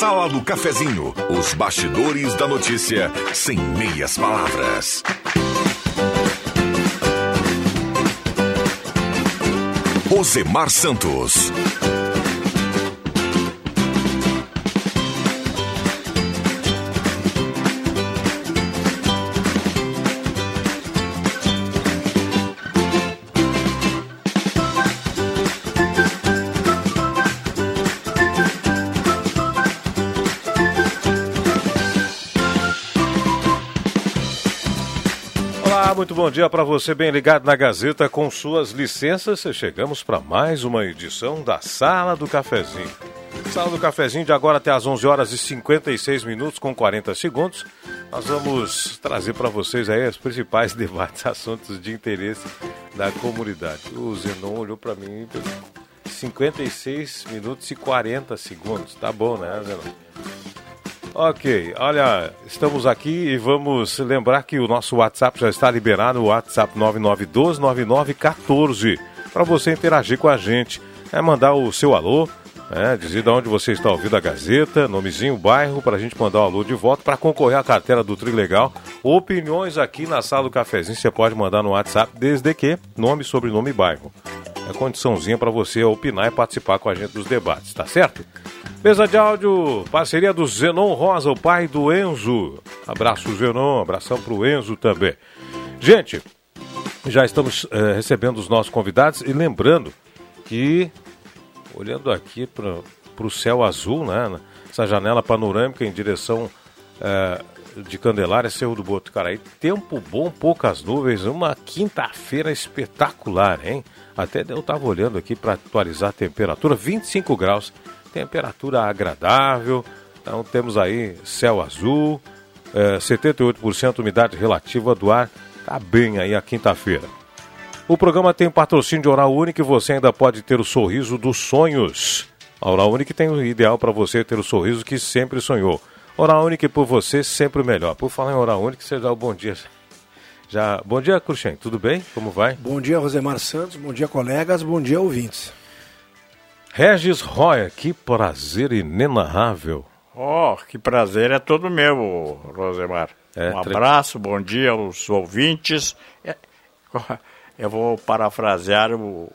Sala do Cafezinho, os bastidores da notícia sem meias palavras. Osemar Santos. Bom dia para você, bem ligado na Gazeta. Com suas licenças, chegamos para mais uma edição da Sala do Cafezinho. Sala do Cafezinho de agora até às 11 horas e 56 minutos com 40 segundos. Nós vamos trazer para vocês aí os principais debates, assuntos de interesse da comunidade. O Zenon olhou para mim 56 minutos e 40 segundos. Tá bom, né, Zenon? Ok, olha, estamos aqui e vamos lembrar que o nosso WhatsApp já está liberado, o WhatsApp 99129914, para você interagir com a gente. É mandar o seu alô, é, dizer de onde você está ouvindo a Gazeta, nomezinho, bairro, para a gente mandar o alô de volta, para concorrer à carteira do Trilegal. Opiniões aqui na sala do cafezinho, você pode mandar no WhatsApp, desde que nome, sobrenome e bairro. É condiçãozinha para você opinar e participar com a gente dos debates, tá certo? Mesa de áudio, parceria do Zenon Rosa, o pai do Enzo. Abraço, Zenon, abração pro Enzo também. Gente, já estamos é, recebendo os nossos convidados e lembrando que, olhando aqui para o céu azul, né? Essa janela panorâmica em direção é, de Candelária, Cerro do Botucaraí. Tempo bom, poucas nuvens, uma quinta-feira espetacular, hein? Até eu estava olhando aqui para atualizar a temperatura, 25 graus temperatura agradável. Então temos aí céu azul, é, 78% umidade relativa do ar. Tá bem aí a quinta-feira. O programa tem patrocínio de Oral Único e você ainda pode ter o sorriso dos sonhos. A Oral Único tem o ideal para você ter o sorriso que sempre sonhou. Oral Único por você sempre melhor. Por falar em Oral Único, você dá o bom dia. Já, bom dia, Cruxem. Tudo bem? Como vai? Bom dia, Rosemar Santos. Bom dia, colegas. Bom dia, ouvintes. Regis Roya, que prazer inenarrável. Oh, que prazer é todo meu, Rosemar. É, um abraço, bom dia aos ouvintes. Eu vou parafrasear o,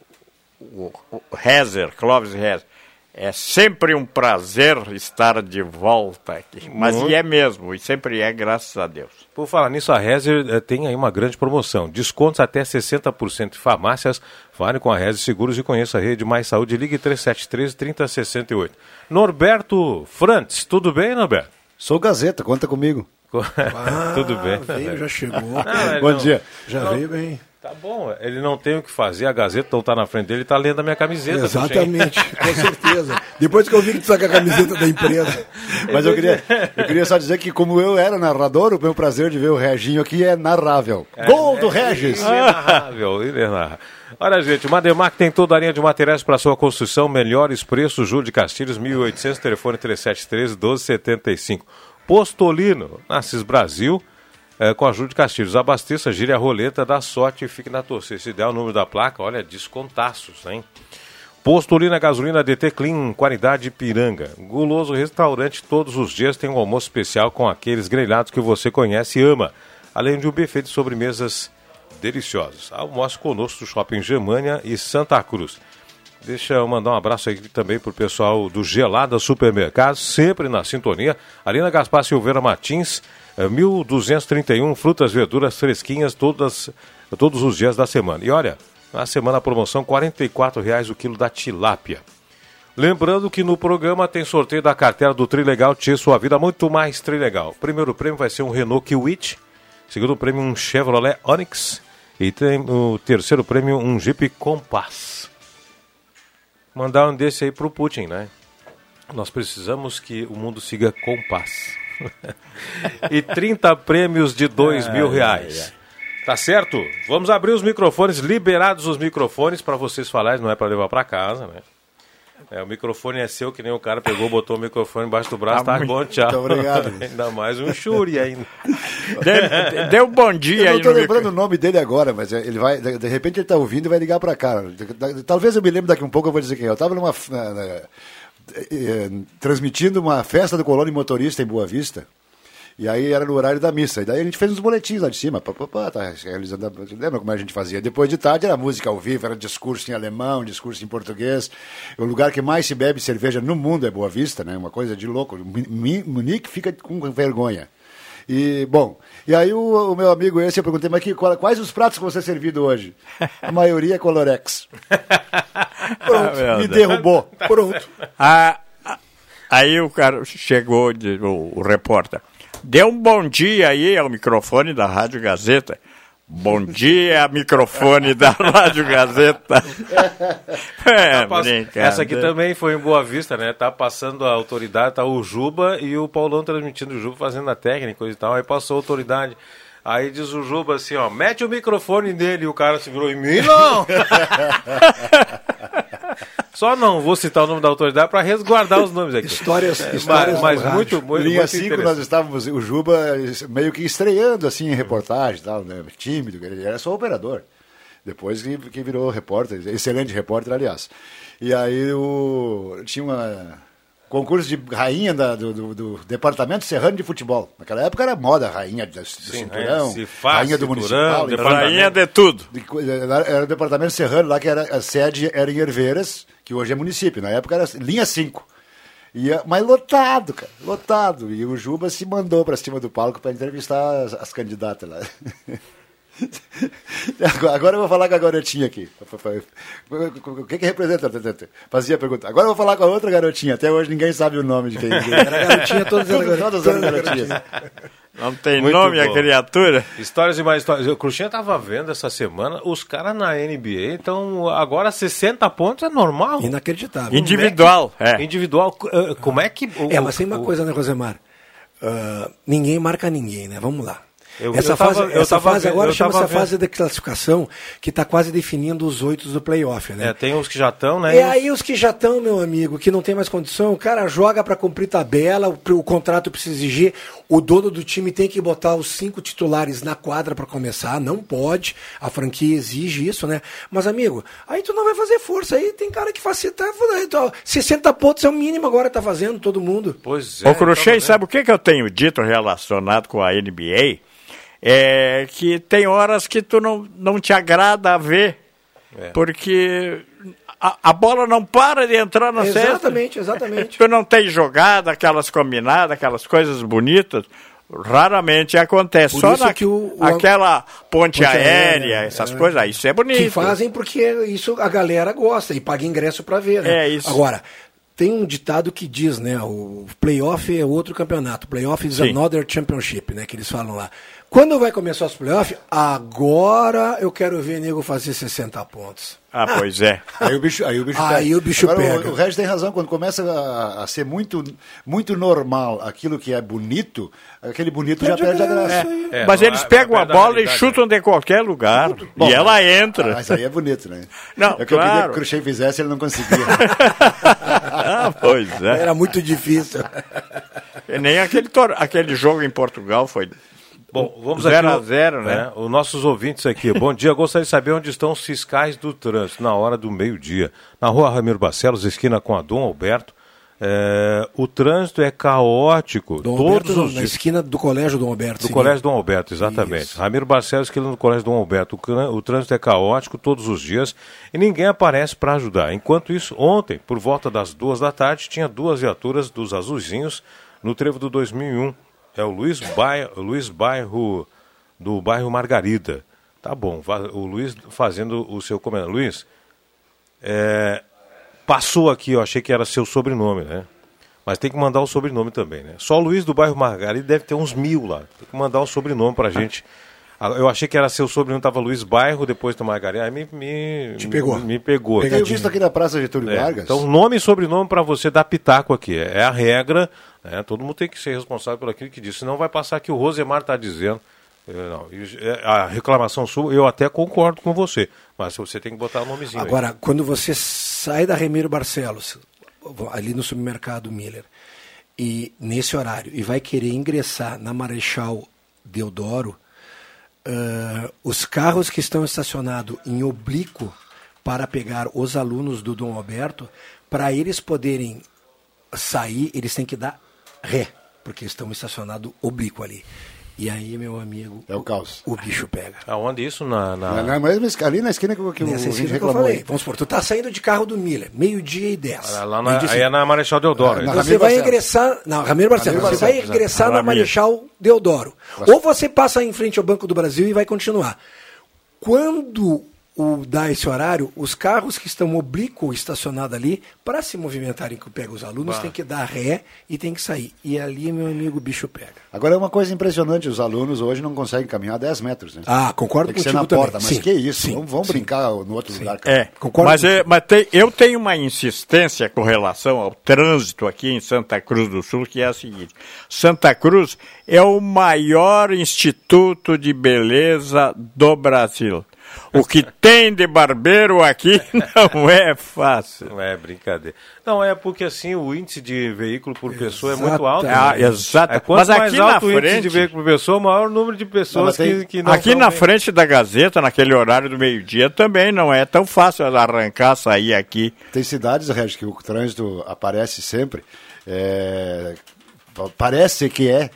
o, o Rezer, Clóvis Rezer. É sempre um prazer estar de volta aqui. Mas uhum. e é mesmo, e sempre é, graças a Deus. Por falar nisso, a Rezer eh, tem aí uma grande promoção. Descontos até 60% em farmácias. Fale com a Rezer Seguros e conheça a rede Mais Saúde. Ligue 3713-3068. Norberto Frantz, tudo bem, Norberto? Sou Gazeta, conta comigo. Ah, tudo bem. Veio, já chegou. Não, Bom não, dia. Já não, veio bem. Tá bom, ele não tem o que fazer, a Gazeta não está na frente dele, está lendo a minha camiseta. Exatamente, com certeza. Depois que eu vi que tu está com a camiseta da empresa. Mas eu queria, eu queria só dizer que como eu era narrador, o meu prazer de ver o Reginho aqui é narrável. É, Gol do é, Regis! Inenarrável, inenarrável. Olha, gente, o Mademac tem toda a linha de materiais para sua construção, melhores preços, Júlio de Castilhos, 1800, telefone 3713 1275. Postolino, Nasces Brasil, é, com a Júlio de Castilhos. Abasteça, gire a roleta, dá sorte e fique na torcida. Se der o número da placa, olha, descontaços, hein? Postulina Gasolina DT Clean, qualidade Piranga. Guloso Restaurante, todos os dias tem um almoço especial com aqueles grelhados que você conhece e ama. Além de um buffet de sobremesas deliciosas. Almoço conosco do Shopping Germânia e Santa Cruz. Deixa eu mandar um abraço aqui também para o pessoal do Gelada Supermercado, sempre na sintonia. Ali na Gaspar Silveira Martins, 1.231 é, frutas, verduras fresquinhas todas, todos os dias da semana. E olha, na semana a promoção R$ 44,00 o quilo da tilápia. Lembrando que no programa tem sorteio da carteira do Trilegal Tia Sua Vida, muito mais Trilegal. Primeiro prêmio vai ser um Renault Kwid, segundo prêmio um Chevrolet Onix e tem o terceiro prêmio um Jeep Compass. Mandar um desse aí pro Putin, né? Nós precisamos que o mundo siga Compass. e 30 prêmios de 2 mil reais. Tá certo? Vamos abrir os microfones, liberados os microfones para vocês falarem, não é para levar para casa, né? É, o microfone é seu, que nem o cara pegou, botou o microfone embaixo do braço, tá, tá bom, tchau. Muito obrigado. ainda mais um churi ainda. Deu um bom dia eu não tô lembrando micro... o nome dele agora, mas ele vai, de repente ele tá ouvindo e vai ligar para cá. Talvez eu me lembre daqui um pouco, eu vou dizer quem é. Eu tava numa eh, eh, transmitindo uma festa do Colônia Motorista em Boa Vista. E aí era no horário da missa. E daí a gente fez uns boletins lá de cima. Pá, pá, pá, tá realizando. Lembra como a gente fazia? Depois de tarde era música ao vivo, era discurso em alemão, discurso em português. O lugar que mais se bebe cerveja no mundo é Boa Vista, né? Uma coisa de louco. Munique fica com vergonha. E, bom, e aí o, o meu amigo esse, eu perguntei, mas que, quais os pratos que você servido hoje? A maioria é Colorex. Pronto, ah, me derrubou. Pronto. Ah, aí o cara chegou, o, o repórter. Dê um bom dia aí ao microfone da Rádio Gazeta. Bom dia, microfone da Rádio Gazeta. é, tá Essa aqui também foi em Boa Vista, né? Tá passando a autoridade, tá o Juba e o Paulão transmitindo o Juba fazendo a técnica e tal. Aí passou a autoridade. Aí diz o Juba assim, ó, mete o microfone nele e o cara se virou em mim, não! Só não vou citar o nome da autoridade para resguardar os nomes aqui. Histórias, é, histórias mas, mas muito, muito, Linha 5 nós estávamos, o Juba meio que estreando assim em reportagem, tal, né? tímido, ele era só operador. Depois que, que virou repórter, excelente repórter, aliás. E aí o, tinha uma concurso de rainha da, do, do, do, Departamento Serrano de Futebol. Naquela época era moda, rainha do, Sim, cinturão, faz, rainha do municipal. Rainha de tudo. Era o Departamento Serrano lá, que era, a sede era em Herveiras, que hoje é município. Na época era linha 5. Ia, mas lotado, cara, lotado. E o Juba se mandou para cima do palco para entrevistar as, as candidatas lá. Agora eu vou falar com a garotinha aqui. O que, que representa? Fazia a pergunta. Agora eu vou falar com a outra garotinha. Até hoje ninguém sabe o nome de quem. Era garotinha, todas eram todas eram garotinhas. Não tem Muito nome bom. a criatura. Histórias e mais histórias. O Cruxinha estava vendo essa semana, os caras na NBA, então agora 60 pontos é normal. Inacreditável. Individual. É. Individual. Eh, como é que. O, é, mas tem uma o, coisa, né, Rosemar? Uh, ninguém marca ninguém, né? Vamos lá. Eu, essa eu fase, tava, essa fase agora chama essa fase de classificação que está quase definindo os oito do playoff, né? É, tem os que já estão, né? E aí os que já estão, meu amigo, que não tem mais condição, o cara joga para cumprir tabela, o, o, contrato precisa exigir, o dono do time tem que botar os cinco titulares na quadra para começar, não pode, a franquia exige isso, né? Mas amigo, aí tu não vai fazer força, aí tem cara que facilita, então, 60 pontos é o mínimo agora tá fazendo todo mundo. Pois é. Ô Crochê, então, sabe o que que eu tenho dito relacionado com a NBA? É, que tem horas que tu não, não te agrada ver, é. porque a, a, bola não para de entrar na exatamente, cesta. Exatamente, exatamente. Tu não tem jogada, aquelas combinadas, aquelas coisas bonitas. Raramente acontece. Por Só na, que o, o, aquela ponte, ponte aérea, aérea, essas é, coisas, isso é bonito. Que fazem porque isso a galera gosta e paga ingresso para ver. Né? É isso. Agora, tem um ditado que diz, né? O playoff é outro campeonato. Playoff is Sim. another championship, né? Que eles falam lá. Quando vai começar os playoffs? Agora eu quero ver nego fazer 60 pontos. Ah, pois é. Aí o bicho, aí o bicho aí pega. O bicho Agora, pega. O, o Regis tem razão, quando começa a, a, ser muito, muito normal aquilo que é bonito, aquele bonito perde já perde a graça. É. É, Mas eles pegam a bola e chutam de qualquer lugar. Bom, e ela entra. Ah, mas aí é bonito, né? Não, é que claro. eu queria que o Cruxem fizesse, ele não conseguia. ah, pois é. Era muito difícil. E nem aquele, aquele jogo em Portugal foi Bom, vamos zero aqui. a zero, né? né? Os nossos ouvintes aqui. Bom dia, gostaria de saber onde estão os fiscais do trânsito na hora do meio-dia. Na rua Ramiro Barcelos, esquina com a Dom Alberto. É, o trânsito é caótico. Dom todos Alberto, os na esquina do Colégio Dom Alberto. Do Colégio Dom Alberto, exatamente. Isso. Ramiro Barcelos, esquina do Colégio Dom Alberto. O, o trânsito é caótico todos os dias e ninguém aparece para ajudar. Enquanto isso, ontem, por volta das duas da tarde, tinha duas viaturas dos azulzinhos no trevo do 2001 é o Luiz Bairro, Luiz Bairro do bairro Margarida. Tá bom, o Luiz fazendo o seu comentário. Luiz, é, passou aqui, eu achei que era seu sobrenome, né? Mas tem que mandar o sobrenome também, né? Só o Luiz do bairro Margarida deve ter uns mil lá. Tem que mandar o sobrenome pra gente. Ah, eu achei que era seu sobrenome, estava Luiz Bairro, depois do Margarida. Aí me, me, Te pegou. me, me pegou. Visto aqui na Praça Getúlio é, Vargas. Então, nome e sobrenome para você dar pitaco aqui. É, é a regra. Né? Todo mundo tem que ser responsável por aquilo que disse. Senão vai passar que o Rosemar está dizendo. Não, é, a reclamação sua, eu até concordo com você. Mas você tem que botar o nomezinho. Agora, aí. quando você sai da Remiro Barcelos, ali no supermercado Miller, e nesse horário, e vai querer ingressar na Marechal Deodoro uh, os carros que estão estacionados em oblíquo para pegar os alunos do Dom Alberto, para eles poderem sair, eles têm que dar ré, porque estão estacionados oblíquo ali. E aí, meu amigo, É o caos. o bicho pega. Aonde isso? Na, na- Na, na ali na esquina que, o- que o Nessa ouvinte esquina que eu reclamou. falei. aí. Vamos supor, tu tá saindo de carro do Miller, meio-dia e dez. lá na, aí é na Marechal Deodoro. Ah, na então. Você vai ingressar. Não, Ramiro Barcelos. Ramiro Você vai ingressar na. Marechal Deodoro. Ou você passa em frente ao Banco do Brasil e vai continuar. Quando o, dá esse horário, os carros que estão oblíquo estacionados ali, para se movimentarem que pega os alunos, tem que dar ré e tem que sair. E ali, meu amigo, o bicho pega. Agora é uma coisa impressionante, os alunos hoje não conseguem caminhar 10 metros, né? Ah, concordo Tem que ser na também. porta, mas Sim, que isso? sim, vamos vamos sim. brincar no outro lugar. cara. É, Concordo mas, com- é, mas tem- eu tenho uma insistência com relação ao trânsito aqui em Santa Cruz do Sul, que é a seguinte: Santa Cruz é o maior instituto de beleza do Brasil. O que tem de barbeiro aqui não é fácil. Não é brincadeira. Não, é porque assim o índice de veículo por pessoa é muito alto. Exatamente. né? Ah, exato. É, quanto Mas mais aqui alto na o índice frente- de veículo por pessoa, maior o número de pessoas tem- que, que não Aqui na bem. frente da Gazeta, naquele horário do meio-dia, também não é tão fácil arrancar, sair aqui. Tem cidades, Regis, que o trânsito aparece sempre. é, pa- parece que é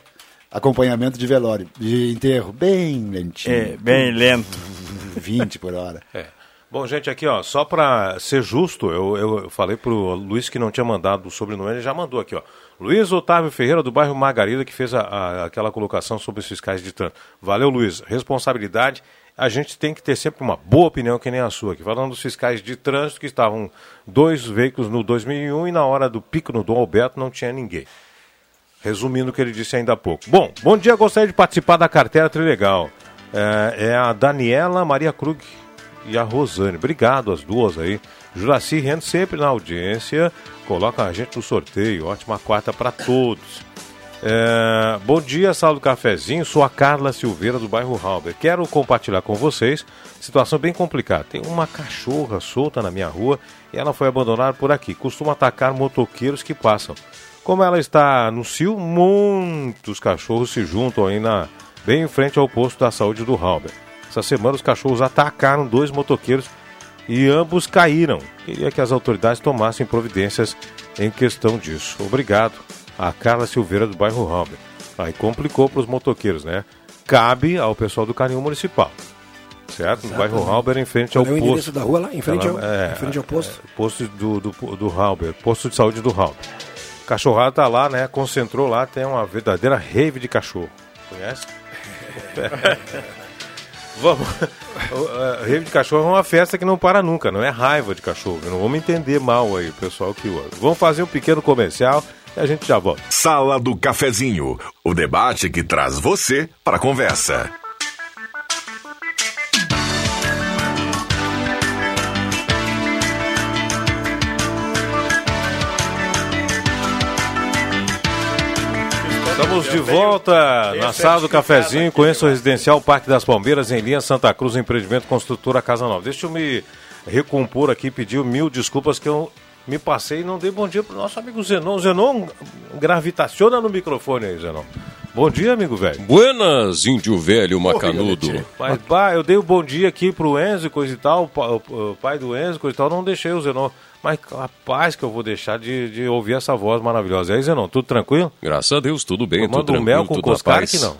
acompanhamento de velório, de enterro, bem lentinho. É bem lento. 20 por hora. É. Bom, gente, aqui, ó, só para ser justo, eu, eu falei pro Luiz que não tinha mandado o sobrenome, ele já mandou aqui, ó. Luiz Otávio Ferreira, do bairro Margarida, que fez a, a- aquela colocação sobre os fiscais de trânsito. Valeu, Luiz. Responsabilidade, a gente tem que ter sempre uma boa opinião, que nem a sua aqui. Falando dos fiscais de trânsito, que estavam dois veículos no 2001 e na hora do pico no Dom Alberto não tinha ninguém. Resumindo o que ele disse ainda há pouco. Bom, bom dia, gostaria de participar da carteira Trilegal. É, é a Daniela Maria Krug e a Rosane. Obrigado as duas aí. Juraci Rendo sempre na audiência. Coloca a gente no sorteio. Ótima quarta para todos. É, bom dia, sala do cafezinho. Sou a Carla Silveira do bairro Halber. Quero compartilhar com vocês situação bem complicada. Tem uma cachorra solta na minha rua e ela foi abandonada por aqui. Costuma atacar motoqueiros que passam. Como ela está no cio, muitos cachorros se juntam aí na, bem em frente ao posto da saúde do Halber. Essa semana os cachorros atacaram dois motoqueiros e ambos caíram. Queria que as autoridades tomassem providências em questão disso. Obrigado. A Carla Silveira do bairro Halber. Aí complicou para os motoqueiros, né? Cabe ao pessoal do Carinho Municipal. Certo? No bairro Halber, em frente ao Qual é o posto. da rua lá? Em frente, ao, é, em frente ao posto? é, posto do, do, do Halber, posto de saúde do Halber. Cachorrada tá lá, né? Concentrou lá, tem uma verdadeira rave de cachorro. Conhece? Vamos. É, Rave de cachorro é uma festa que não para nunca, não é raiva de cachorro. Não vamos entender mal aí, pessoal que ouve. Vamos fazer um pequeno comercial e a gente já volta. Sala do Cafezinho, o debate que traz você para a conversa. Estamos de volta na sala do cafezinho. Conheço o residencial Parque das Palmeiras em linha Santa Cruz, empreendimento construtora Casa Nova. Deixa eu me recompor aqui, pedir mil desculpas que eu me passei e não dei bom dia pro nosso amigo Zenon. Zenon, gravitaciona no microfone aí, Zenon. Bom dia, amigo velho. Buenas, índio velho macanudo. Mas, pá, eu dei o bom dia aqui pro Enzo e coisa e tal, o, pa- o- o pai do Enzo e coisa e tal, não deixei o Zenon. Mas capaz que eu vou deixar de, de ouvir essa voz maravilhosa. E aí, Zenon, tudo tranquilo? Graças a Deus, tudo bem, tudo Tomando tranquilo, mel com tudo Coscarque, não?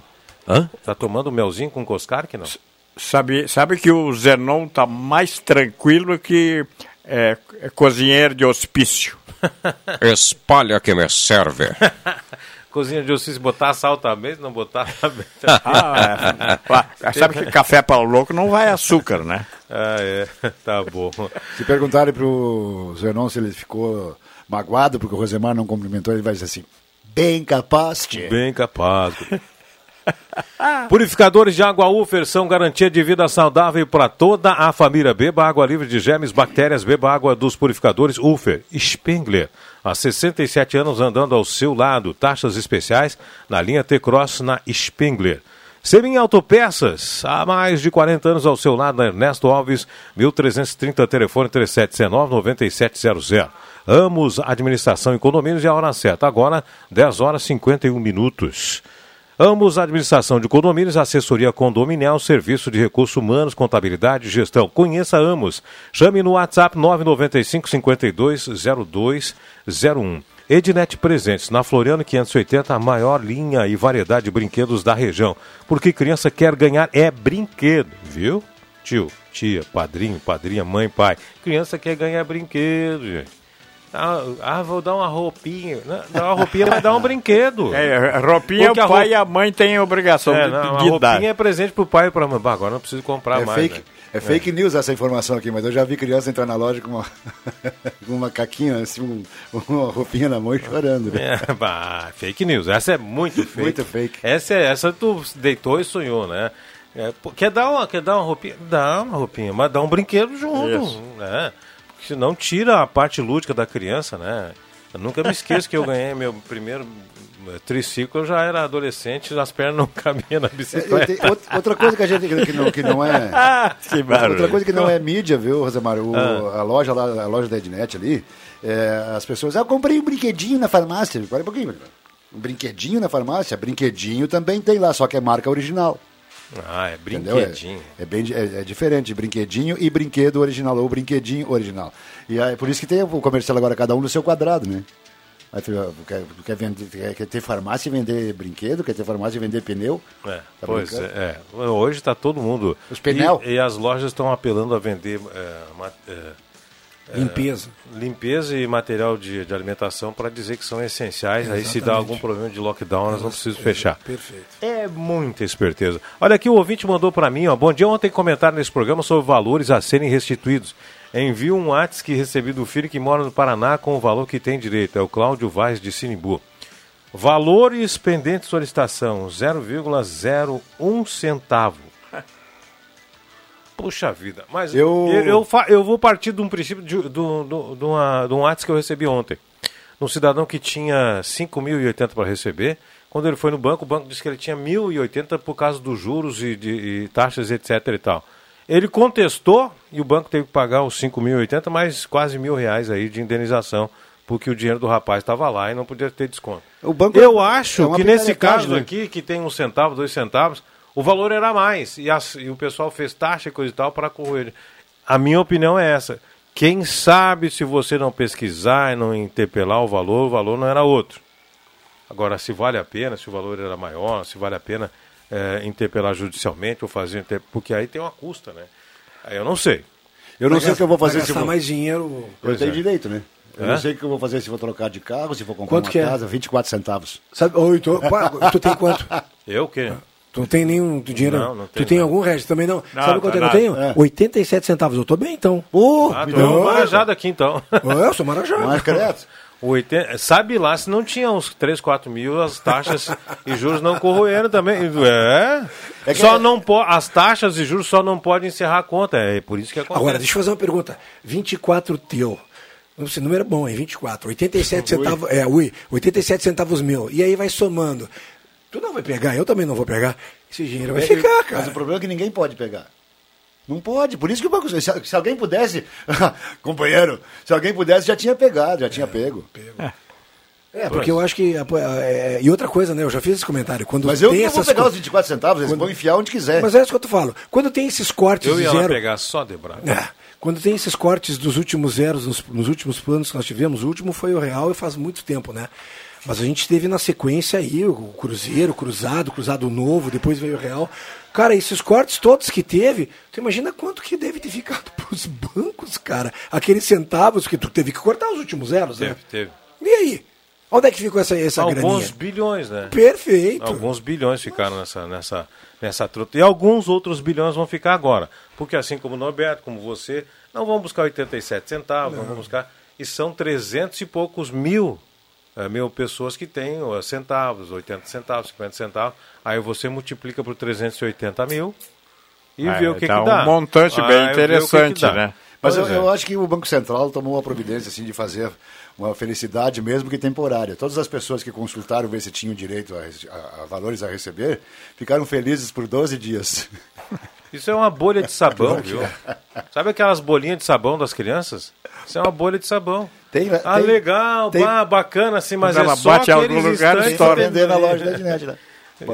Hã? Tá tomando melzinho com Coscarque, não? Sabe, sabe que o Zenon tá mais tranquilo que é, é cozinheiro de hospício. Espalha que me serve. Cozinha de ossis, botar sal também, se não botar também. Ah, é. Sabe que café para o louco não vai açúcar, né? ah, é. Tá bom. Se perguntarem pro Zenon se ele ficou magoado porque o Rosemar não cumprimentou, ele vai dizer assim: bem capaz, tchê. Bem capaz. Purificadores de água Ufer são garantia de vida saudável para toda a família. Beba água livre de germes, bactérias, beba água dos purificadores Ufer. Spengler, há 67 anos andando ao seu lado. Taxas especiais na linha T-Cross na Spengler. Semin Autopeças, há mais de 40 anos ao seu lado, Ernesto Alves, 1330, telefone 3719-9700. Amos Administração e Condomínios e a hora certa, agora 10 horas e 51 minutos. Ambos, administração de condomínios, assessoria condominial, serviço de recursos humanos, contabilidade e gestão. Conheça Amos. Chame no WhatsApp 995 52 0201. Ednet Presentes, na Floriano 580, a maior linha e variedade de brinquedos da região. Porque criança quer ganhar é brinquedo, viu? Tio, tia, padrinho, padrinha, mãe, pai. Criança quer ganhar brinquedo, gente. Ah, ah, vou dar uma roupinha. Não, Dar uma roupinha, mas dar um brinquedo. É, a roupinha Porque o a pai roupa- e a mãe têm a obrigação É, de, não, a de dar. roupinha é presente pro pai e pra mãe. Bah, agora não preciso comprar É mais. fake, né? é fake news essa informação aqui, mas eu já vi criança entrar na loja com uma, com uma caquinha, assim, um- uma roupinha na mão e chorando. né? É, bah, fake news. Essa é muito fake. Muito fake. Essa, é, essa tu deitou e sonhou, né? É, quer, dar uma, quer dar uma roupinha? Dá uma roupinha, mas dá um brinquedo junto. Isso. Né? Porque senão tira a parte lúdica da criança, né? Eu nunca me esqueço que eu ganhei meu primeiro eh, triciclo, eu já era adolescente, as pernas não cabiam na bicicleta. outra- coisa que a gente que não, que não é. Ah, que barulho. Outra coisa que não é mídia, viu, Rosemar? O- A loja lá, a loja da Ednet ali, é, as pessoas. Ah, eu comprei um brinquedinho na farmácia. Espera um pouquinho. Um brinquedinho na farmácia? Brinquedinho também tem lá, só que é marca original. Ah, é Entendeu? brinquedinho. É, é bem é, é diferente, brinquedinho e brinquedo original, ou brinquedinho original. E aí, por isso que tem o comercial agora, cada um no seu quadrado, né? Aí tu, ah, quer, quer, vender, quer, quer ter farmácia e vender brinquedo, quer ter farmácia e vender pneu. É, Tá pois é, é. Hoje está todo mundo. Os pneu. E, e as lojas estão apelando a vender é, é, Limpeza. limpeza e material de, de alimentação para dizer que são essenciais. Aí se dá algum problema de lockdown, nós não precisamos fechar. Perfeito. É muita esperteza. Olha aqui, o ouvinte mandou para mim, ó. Bom dia, ontem comentaram nesse programa sobre valores a serem restituídos. Envio um WhatsApp que recebi do filho que mora no Paraná com o valor que tem direito. É o Cláudio Vaz de Sinimbu. Valores pendentes de solicitação, 0,01 centavo. Puxa vida, mas eu, Eu- eu, fa- eu vou partir de um princípio de, do, do, de, uma, de um WhatsApp que eu recebi ontem. Um cidadão que tinha 5.080 para receber. Quando ele foi no banco, o banco disse que ele tinha 1.080 por causa dos juros e, de, e taxas, etc. e tal. Ele contestou e o banco teve que pagar os 5.080, mais quase mil reais aí de indenização, porque o dinheiro do rapaz estava lá e não podia ter desconto. O banco Eu é- acho é que nesse caso né? aqui, que tem um centavo, dois centavos, o valor era mais. E, as- e o pessoal fez taxa e coisa e tal para correr. A minha opinião é essa. Quem sabe se você não pesquisar e não interpelar o valor, o valor não era outro. Agora, se vale a pena, se o valor era maior, se vale a pena eh, interpelar judicialmente ou fazer. inter- Porque aí tem uma custa, né? Aí eu não sei. Eu não sei o que eu vou fazer se gastar vou... mais dinheiro. Eu tenho é. direito, né? Eu É? não sei o que eu vou fazer se vou trocar de carro, se vou comprar Quanto uma que é? casa, 24 centavos. Sabe, tu, pá, tu tem quanto? Eu o quê? Tu não tem nenhum dinheiro? Não, não Tu tenho tem nada. algum, Regis? Também não? Não, Sabe quanto tá é que eu tenho? nada. É. 87 centavos. Eu tô bem, então. Uh, Ah, me tô deu marajado aqui então. Ô, eu sou marajá. Mas, credo. O 80 Sabe lá se não tinha uns 3, 4 mil, as taxas e juros não corroeram também. É. É só é- não po... As taxas e juros só não podem encerrar a conta. É por isso que acontece. Agora, deixa eu fazer uma pergunta. 24 teu. Esse número é bom, hein? 24. 87 centavos. É, ui, 87 centavos meu. E aí vai somando. Tu não vai pegar, eu também não vou pegar. Esse dinheiro vai ficar, Mas o cara. problema é que ninguém pode pegar. Não pode. Por isso que o banco. Se, se alguém pudesse. companheiro, se alguém pudesse, já tinha pegado, já tinha pego. É, porque eu acho que. é, e outra coisa, né? Eu já fiz esse comentário. Quando Mas eu tem não vou essas pegar co- os 24 centavos, eles vão enfiar onde quiser. Mas é isso que eu te falo. Quando tem esses cortes Eu ia zero. pegar só de bravo. É, quando tem esses cortes dos últimos zeros, nos, nos últimos planos que nós tivemos, o último foi o Real e faz muito tempo, né? Mas a gente teve na sequência aí o Cruzeiro, Cruzado, Cruzado Novo, depois veio o Real. Cara, esses cortes todos que teve, tu imagina quanto que deve ter ficado pros bancos, cara. Aqueles centavos que tu teve que cortar os últimos zeros, né? Teve, teve. E aí? Onde é que ficou essa, essa Alguns graninha? bilhões, né? Perfeito. Alguns bilhões ficaram nessa, nessa, nessa truta. E alguns outros bilhões vão ficar agora. Porque assim como o Norberto, como você, não vão buscar 87 centavos, não, vão buscar. E são 300 e poucos mil, mil pessoas que têm centavos, 80 centavos, 50 centavos. Aí você multiplica por 380 mil e Ah, vê o que, dá que um dá. montante bem o que que interessante, né? Mas eu, é. eu acho que o Banco Central tomou uma providência assim, de fazer uma felicidade, mesmo que temporária. Todas as pessoas que consultaram ver se tinham direito a, a- a valores a receber ficaram felizes por 12 dias. Isso é uma bolha de sabão, viu? Sabe aquelas bolinhas de sabão das crianças? Isso é uma bolha de sabão. Tem- ah, tem- legal, tem- pá, bacana assim, mas é só bate em algum aqueles lugar, instantes estoura. pra vender na loja da Ednet. né?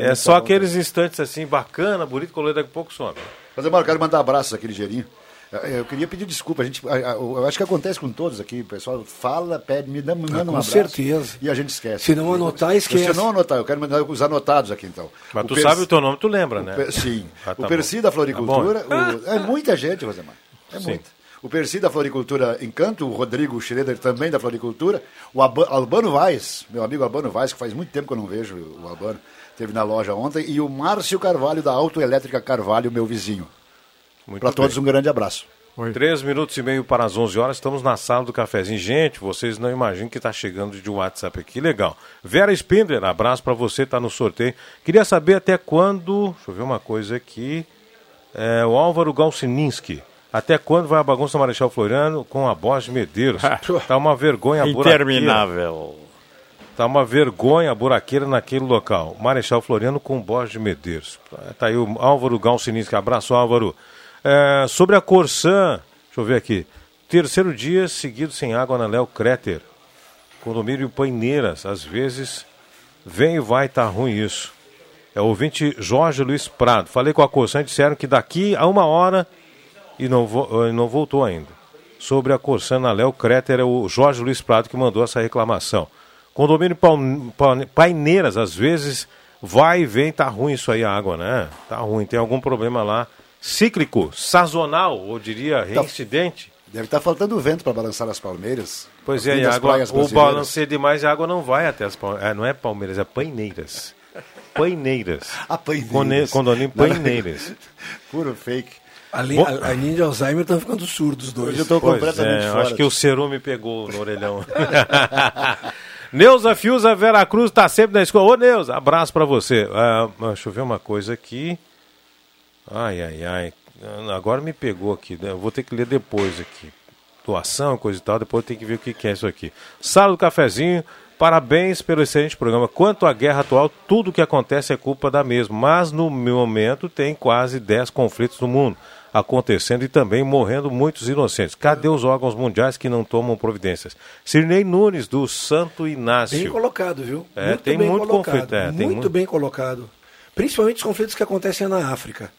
É só aqueles instantes assim, bacana, bonito, colorido, daqui a pouco some. Mas, eu quero mandar um abraço aqui ligeirinho. Eu queria pedir desculpa, a gente, eu acho que acontece com todos aqui, o pessoal fala, pede, me dá, me manda Ah, com um abraço. certeza. E a gente esquece. Se não anotar, esquece. Se não anotar, eu quero mandar os anotados aqui então. Mas O tu sabe o teu nome, tu lembra, né? o Per- Sim. Ah, tá o Percy bom. da Floricultura, Tá o- é muita gente, Rosemar. É Sim. muita. O Percy da Floricultura Encanto, o Rodrigo Schroeder também da Floricultura, o Aba- Albano Vaz, meu amigo Albano Vaz, que faz muito tempo que eu não vejo o Albano, teve na loja ontem, e o Márcio Carvalho da Autoelétrica Carvalho, meu vizinho. Muito Para todos um grande abraço. Três minutos e meio para as 11 horas, estamos na sala do cafezinho. Gente, vocês não imaginam que está chegando de WhatsApp aqui, legal. Vera Spindler, abraço para você, está no sorteio. Queria saber até quando, deixa eu ver uma coisa aqui, é, o Álvaro Galsininski. Até quando vai a bagunça Marechal Floriano com a Bosch Medeiros? tá uma vergonha a buraqueira. Interminável. Tá uma vergonha a buraqueira naquele local. Marechal Floriano com Borges de Medeiros. Tá aí o Álvaro Galcininski. Abraço, Álvaro. É, sobre a Corsã, deixa eu ver aqui. Terceiro dia seguido sem água na Léo Créter. Condomínio Paineiras. Às vezes vem e vai, tá ruim isso. É o ouvinte Jorge Luiz Prado. Falei com a Corsã e disseram que daqui a uma hora e não, vo- não voltou ainda. Sobre a Corsã na Léo Créter, é o Jorge Luiz Prado que mandou essa reclamação. Condomínio Paineiras, às vezes vai e vem, tá ruim isso aí a água, né? Tá ruim, tem algum problema lá. Cíclico, sazonal, ou diria reincidente. Deve estar faltando vento para balançar as palmeiras. Pois a é, e a água, o balanceio demais, a água não vai até as palmeiras. não é Palmeiras, é Paineiras. Paineiras. Ah, Paineiras. Cone- Condomínio. Paineiras. Puro fake. Além, Bom- a, além de Alzheimer, estão ficando surdos os dois. Hoje eu estou completamente é, fora. acho que o Ceru me pegou no orelhão. Neuza Fiuza Vera Cruz está sempre na escola. Ô Neuza, abraço para você. Ah, deixa eu ver uma coisa aqui. Ai, ai, ai. Agora me pegou aqui. né? Eu vou ter que ler depois aqui. Doação, coisa e tal. Depois tenho que ver o que é isso aqui. Sala do Cafezinho. Parabéns pelo excelente programa. Quanto à guerra atual, tudo que acontece é culpa da mesma. Mas no momento tem quase 10 conflitos no mundo acontecendo e também morrendo muitos inocentes. Cadê os órgãos mundiais que não tomam providências? Cirnei Nunes, do Santo Inácio. Bem colocado, viu? É, tem bem muito colocado. conflito, é, tem muito, muito. bem colocado. Principalmente os conflitos que acontecem na África.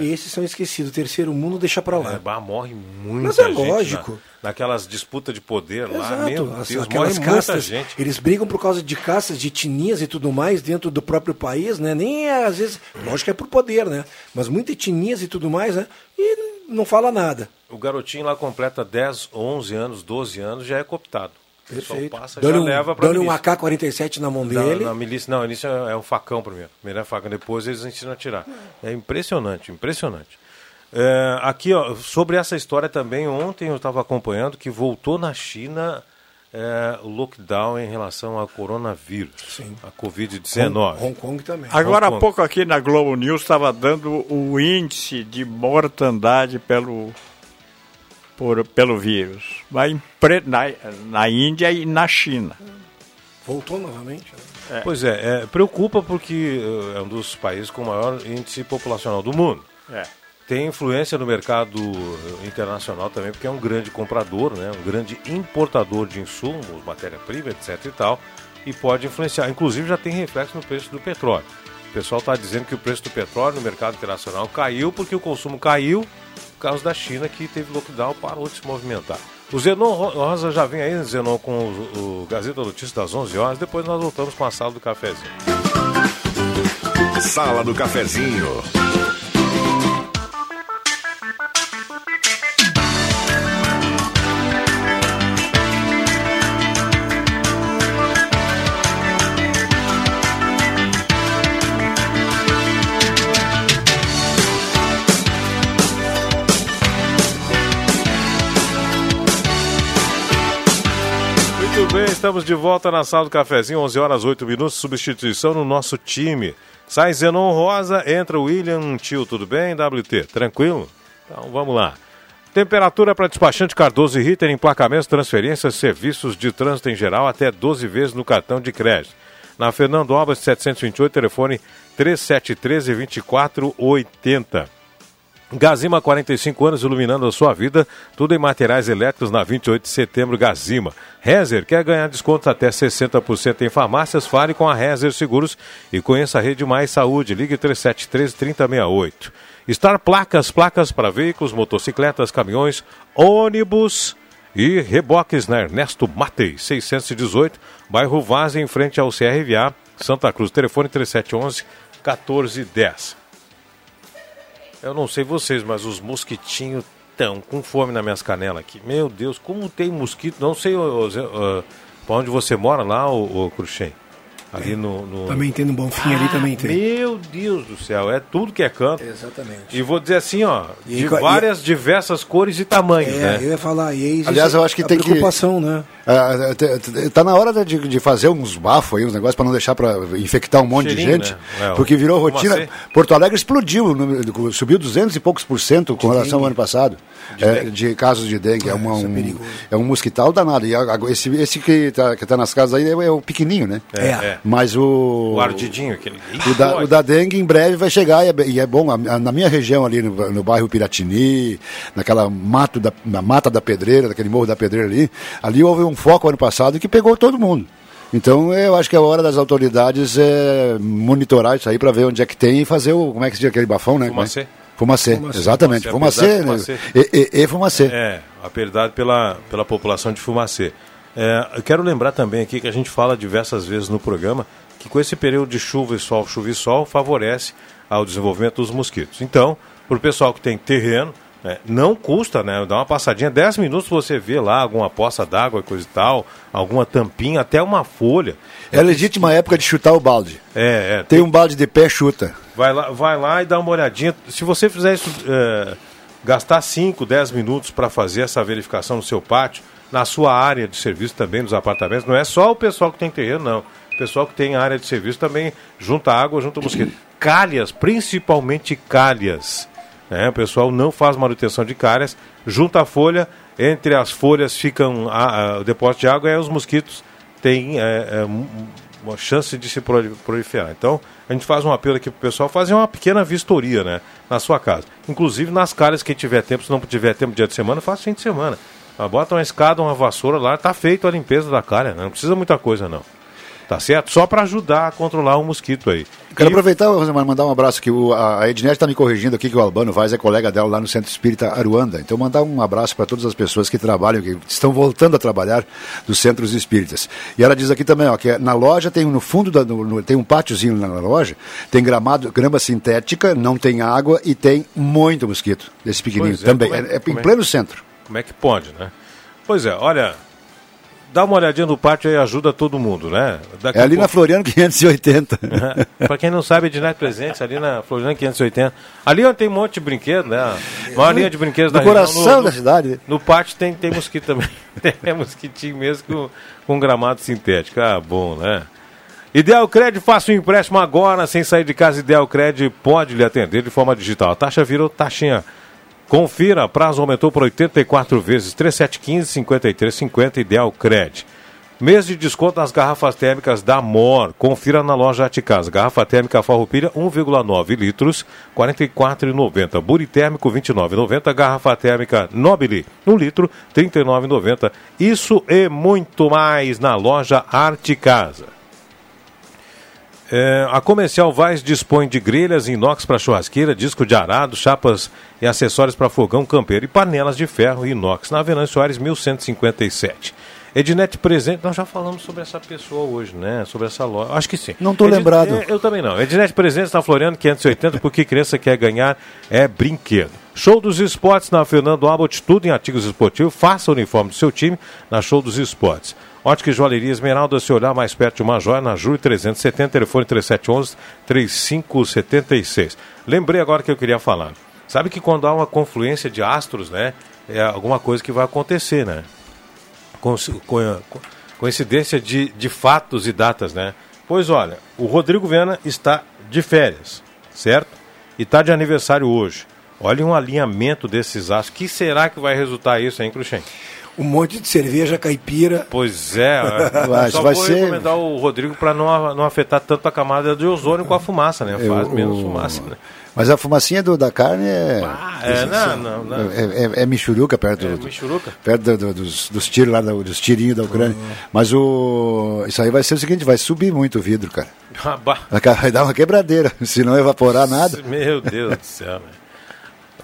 E esses são esquecidos. O terceiro mundo deixa pra lá. É, bah, morre muita Mas é gente lógico. na- naquelas disputas de poder lá. Exato. Meu As- Deus, aquelas muita castas, gente. eles brigam por causa de castas, de etnias e tudo mais dentro do próprio país, né? Nem é, às vezes, lógico que é por poder, né? Mas muitas etnias e tudo mais, né? E não fala nada. O garotinho lá completa 10, 11 anos, 12 anos, já é cooptado. Perfeito. passa, Dando já um, leva pra dando um milícia. AK-47 na mão dele. Na milícia, não, início é um facão primeiro. Primeiro é faca, depois eles ensinam a tirar. É impressionante, impressionante. É, aqui, ó, sobre essa história também, ontem eu estava acompanhando que voltou na China é, o lockdown em relação ao coronavírus, a Covid-19. Hong Kong também. Agora há pouco aqui na Globo News estava dando o índice de mortandade pelo, por, pelo vírus. Vai impre- na, na Índia e na China. Voltou novamente. né? Pois é, é, preocupa porque eh, é um dos países com maior índice populacional do mundo. É. Tem influência no mercado eh, internacional também, porque é um grande comprador, né? um grande importador de insumos, matéria-prima, etc. e tal, e pode influenciar. Inclusive já tem reflexo no preço do petróleo. O pessoal está dizendo que o preço do petróleo no mercado internacional caiu porque o consumo caiu por causa da China que teve lockdown, parou de se movimentar. O Zenon Ro- Rosa já vem aí, Zenon, com o, o Gazeta Notícias das 11 horas. Depois nós voltamos com a sala do cafezinho. Sala do Cafezinho. Estamos de volta na sala do cafezinho, 11 horas 8 minutos, substituição no nosso time. Sai Zenon Rosa, entra William Tio, tudo bem, WT? Tranquilo? Então vamos lá. Temperatura para despachante Cardoso e Ritter, emplacamentos, transferências, serviços de trânsito em geral, até 12 vezes no cartão de crédito. Na Fernando Obras, 728, telefone 3713 2480. Gazima, 45 anos, iluminando a sua vida. Tudo em materiais elétricos na 28 de setembro, Gazima. Rezer quer ganhar desconto até 60% em farmácias? Fale com a Rezer Seguros e conheça a Rede Mais Saúde. Ligue 3713-3068. Star Placas, placas para veículos, motocicletas, caminhões, ônibus e reboques na Ernesto Matei, 618, bairro Vaz, em frente ao CRVA, Santa Cruz. Telefone 3711 1410. Eu não sei vocês, mas os mosquitinhos estão com fome nas minhas canelas aqui. Meu Deus, como tem mosquito. Não sei uh, uh, para onde você mora lá, o, o. Ali no, no... Também tem no Bonfim ah, ali, também tem. Meu Deus do céu, é tudo que é canto. Exatamente. E vou dizer assim, ó, e, de várias, e, diversas cores e tamanhos, é, né? eu ia falar, e aí Aliás, eu acho que tem preocupação, que... né? Uh, tá na hora de, de fazer uns bafos aí, uns negócios para não deixar para infectar um monte Cheirinho, de gente. Né? É, porque virou rotina. Assim? Porto Alegre explodiu, subiu 200 e poucos por cento com relação ao ano passado. De, é, de casos de dengue. É, uma, é um, é um mosquital danado. E esse, esse que está que tá nas casas aí é, é o pequenininho, né? É. é. Mas o. O ardidinho, aquele. O da, o da dengue em breve vai chegar e é, e é bom. Na minha região ali, no, no bairro Piratini, naquela mato da, na mata da pedreira, daquele morro da pedreira ali, ali houve um foco ano passado que pegou todo mundo. Então eu acho que é hora das autoridades é, monitorar isso aí para ver onde é que tem e fazer o. Como é que se diz aquele bafão, né? Fumacê. Fumacê, fumacê exatamente. Fumacê, fumacê, né? E, e, e, fumacê. É, a piedade pela, pela população de fumacê. É, eu quero lembrar também aqui que a gente fala diversas vezes no programa que com esse período de chuva e sol, chuva e sol, favorece ao desenvolvimento dos mosquitos. Então, para o pessoal que tem terreno, é, não custa, né? Dá uma passadinha, 10 minutos você vê lá alguma poça d'água coisa e tal, alguma tampinha, até uma folha. É legítima época de chutar o balde. É, é. Tem, tem um balde de pé, chuta. Vai lá, vai lá e dá uma olhadinha. Se você fizer isso, é, gastar 5, 10 minutos para fazer essa verificação no seu pátio, na sua área de serviço também, nos apartamentos, não é só o pessoal que tem terreno, não. O pessoal que tem área de serviço também junta água, junta mosquito. Calhas, principalmente calhas né? O pessoal não faz manutenção de cárias, junta a folha, entre as folhas ficam a, a, o depósito de água e os mosquitos têm é, é, uma chance de se proliferar. Então, a gente faz um apelo aqui para o pessoal fazer uma pequena vistoria né, na sua casa. Inclusive nas cárias, quem tiver tempo, se não tiver tempo dia de semana, faz fim de semana. Bota uma escada, uma vassoura lá, está feito a limpeza da cária, né? não precisa muita coisa não. Tá certo? Só para ajudar a controlar o mosquito aí. Quero e... aproveitar, Rosemar, mandar um abraço que o, a Ednete está me corrigindo aqui que o Albano Vaz é colega dela lá no Centro Espírita Aruanda. Então mandar um abraço para todas as pessoas que trabalham, que estão voltando a trabalhar dos centros espíritas. E ela diz aqui também, ó, que é, na loja tem no fundo da, no, no, tem um pátiozinho na loja, tem gramado, grama sintética, não tem água e tem muito mosquito desse pequenininho é, também. É, é, é, em pleno centro. Como é que pode, né? Pois é, olha, dá uma olhadinha no pátio aí, ajuda todo mundo, né? Daqui é ali pouco... na Floriano 580. Para quem não sabe, de Night Presentes, ali na Floriano 580. Ali onde tem um monte de brinquedos, né? Uma linha de brinquedos no da coração região, no, da cidade. No pátio tem, tem mosquito também. tem mosquitinho mesmo com, com gramado sintético. Ah, bom, né? Ideal Cred, faça um empréstimo agora, sem sair de casa. Ideal Cred pode lhe atender de forma digital. A taxa virou taxinha Confira, prazo aumentou por 84 vezes, 3715-5350, Ideal Cred. Mês de desconto nas garrafas térmicas da MOR. Confira na loja Aticas. Garrafa térmica Farroupilha 1,9 litros, R$ 44,90. Buri térmico 29,90. Garrafa térmica Nobile 1 litro, R$ 39,90. Isso e muito mais na loja Arte Casa. É, a Comercial Vaz dispõe de grelhas inox para churrasqueira, disco de arado, chapas e acessórios para fogão campeiro e panelas de ferro inox na Avenida Soares 1157. Ednet Presente, nós já falamos sobre essa pessoa hoje, né? Sobre essa loja. Acho que sim. Não estou lembrado. É, eu também não. Ednet Presente na Floriano 580, porque criança quer ganhar é brinquedo. Show dos Esportes na Fernando Abbott, tudo em artigos esportivos. Faça o uniforme do seu time na Show dos Esportes. Ótica e Joalheria Esmeralda, se olhar mais perto de uma joia, na Júlio 370, telefone 3711-3576. Lembrei agora que eu queria falar. Sabe que quando há uma confluência de astros, né, é alguma coisa que vai acontecer, né? Coincidência de, de fatos e datas, né? Pois olha, o Rodrigo Viana está de férias, certo? E está de aniversário hoje. Olha um alinhamento desses astros. que será que vai resultar isso, hein, Cruxem? Um monte de cerveja caipira. Pois é, Vai, só vai vou ser- recomendar o Rodrigo para não, não afetar tanto a camada de ozônio com a fumaça, né? Faz Eu- menos fumaça, né? Mas a fumacinha do- da carne é. Ah, é, não, não, não. É, é- é michuruca perto É do, michuruca. perto do- do- dos, dos tiros lá, da- dos tirinhos da Ucrânia. Mas o. Isso aí vai ser o seguinte, vai subir muito o vidro, cara. Ah, bah. Vai ca- Vai dar uma quebradeira, se não evaporar nada. Meu Deus do céu, né?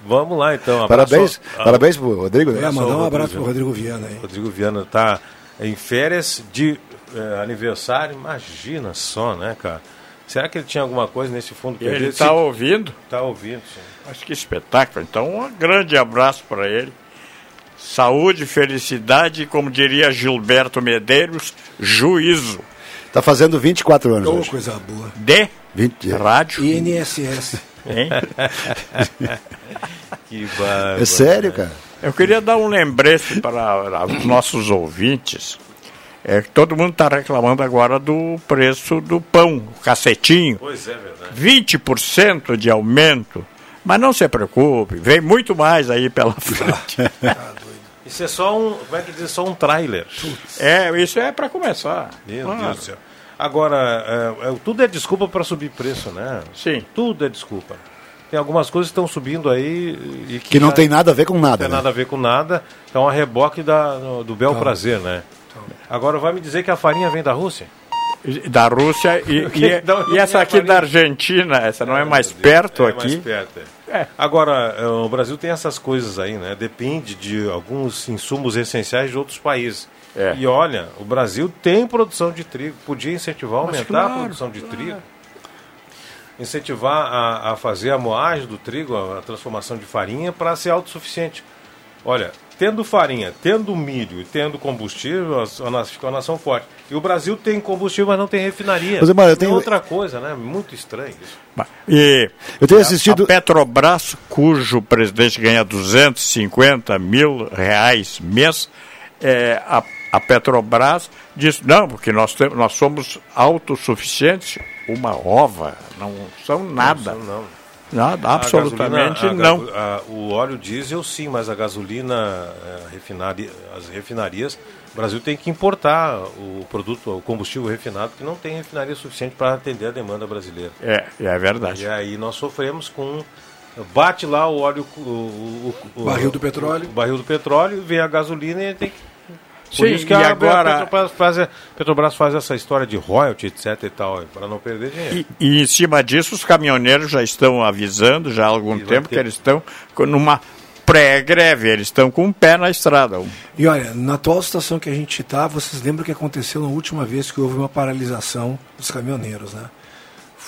Vamos lá então. Abraço- Parabéns, ah, parabéns pro Rodrigo. É, mandar um Rodrigo abraço Viana. pro Rodrigo Viana aí. Rodrigo Viana está em férias de eh, aniversário. Imagina só, né, cara? Será que ele tinha alguma coisa nesse fundo Ele perdido? está ouvindo? Tá ouvindo, sim. Acho que espetáculo. Então, um grande abraço para ele. Saúde, felicidade e, como diria Gilberto Medeiros, juízo. Tá fazendo 24 anos Ô, hoje. coisa boa. De 20, rádio. INSS. Hein? Que bárbaro. é sério, cara. Eu queria dar um lembrete para os nossos ouvintes. É que todo mundo está reclamando agora do preço do pão, o cacetinho. Pois é, verdade. 20% de aumento. Mas não se preocupe, vem muito mais aí pela frente. Isso é só um. Como é que diz? Só um trailer. é, isso é para começar. Meu Claro. Deus do céu. Agora, é, é, tudo é desculpa para subir preço, né? Sim. Tudo é desculpa. Tem algumas coisas que estão subindo aí e que, Que não já tem nada a ver com não nada. tem né? nada a ver com nada. Então a reboque da, no- do bel prazer, né? Agora vai me dizer que a farinha vem da Rússia? Da Rússia e, e- Não, e essa não aqui é da Argentina, essa não é Ai, mais Deus. perto É aqui? mais perto, é. É. Agora, eh, o Brasil tem essas coisas aí, né? Depende de alguns insumos essenciais de outros países. É. E olha, o Brasil tem produção de trigo. Podia incentivar, aumentar claro, a produção de trigo. Incentivar a, a fazer a moagem do trigo, a, a transformação de farinha, para ser autossuficiente. Olha, tendo farinha, tendo milho e tendo combustível, a, a nação fica uma nação forte. E o Brasil tem combustível, mas não tem refinaria. Mas, Mário, eu É tenho- outra coisa, né? Muito estranho isso. E Eu tenho a- assistido- A Petrobras, cujo presidente ganha 250 mil reais mês, é, a, a Petrobras diz, não, porque nós, temos, nós somos autossuficientes. Uma ova, não são nada. Não, não. Nada, A absolutamente gasolina- a não. gaso- a- o óleo diesel sim, mas a gasolina, eh, refinaria, as refinarias, o Brasil tem que importar o produto, o combustível refinado, que não tem refinaria suficiente para atender a demanda brasileira. É, é verdade. E aí nós sofremos com. Bate lá o óleo. O, o- o- Barril do petróleo. O barril do petróleo, vem a gasolina e tem que. Por Sim, isso que e agora- a Petrobras, faz, Petrobras faz essa história de royalty, etc e tal, para não perder dinheiro. E, e em cima disso, os caminhoneiros já estão avisando, já há algum E tempo, ter- que eles estão com- numa pré-greve, eles estão com o pé na estrada. E olha, na atual situação que a gente está, vocês lembram o que aconteceu na última vez que houve uma paralisação dos caminhoneiros, né?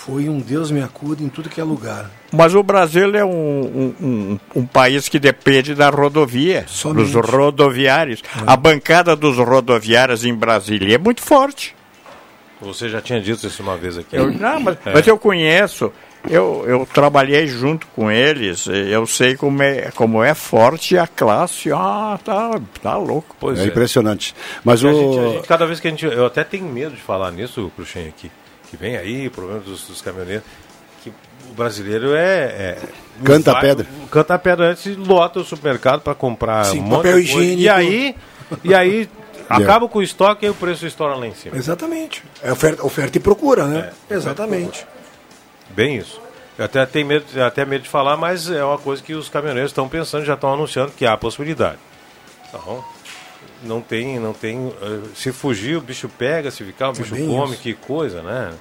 Foi um Deus me acuda em tudo que é lugar. Mas o Brasil é um, um, um- um país que depende da rodovia, Somente. dos rodoviários. A bancada dos rodoviários em Brasília é muito forte. Você já tinha dito isso uma vez aqui. Eu, não, mas, É. mas eu conheço, eu, eu trabalhei junto com eles, eu sei como é, como é forte a classe. Ah, tá, tá louco. Pois É é. impressionante. Mas A o. gente, a gente- cada vez que a gente. Eu até tenho medo de falar nisso, Cruxem, aqui. Que vem aí, problema dos, dos caminhoneiros. Que o brasileiro é. é Canta vai- pedra. Canta pedra antes e lota o supermercado para comprar Sim, um monte papel de coisa. higiênico. E aí. E aí acaba com o estoque e o preço estoura lá em cima. Exatamente. É oferta, oferta e procura, né? Exatamente. Bem isso. Eu até tenho medo, até medo de falar, mas é uma coisa que os caminhoneiros estão pensando, já estão anunciando que há a possibilidade. Então, não tem, não tem. eh, Se fugir, o bicho pega, se ficar, o bicho bem come, isso. que coisa, né?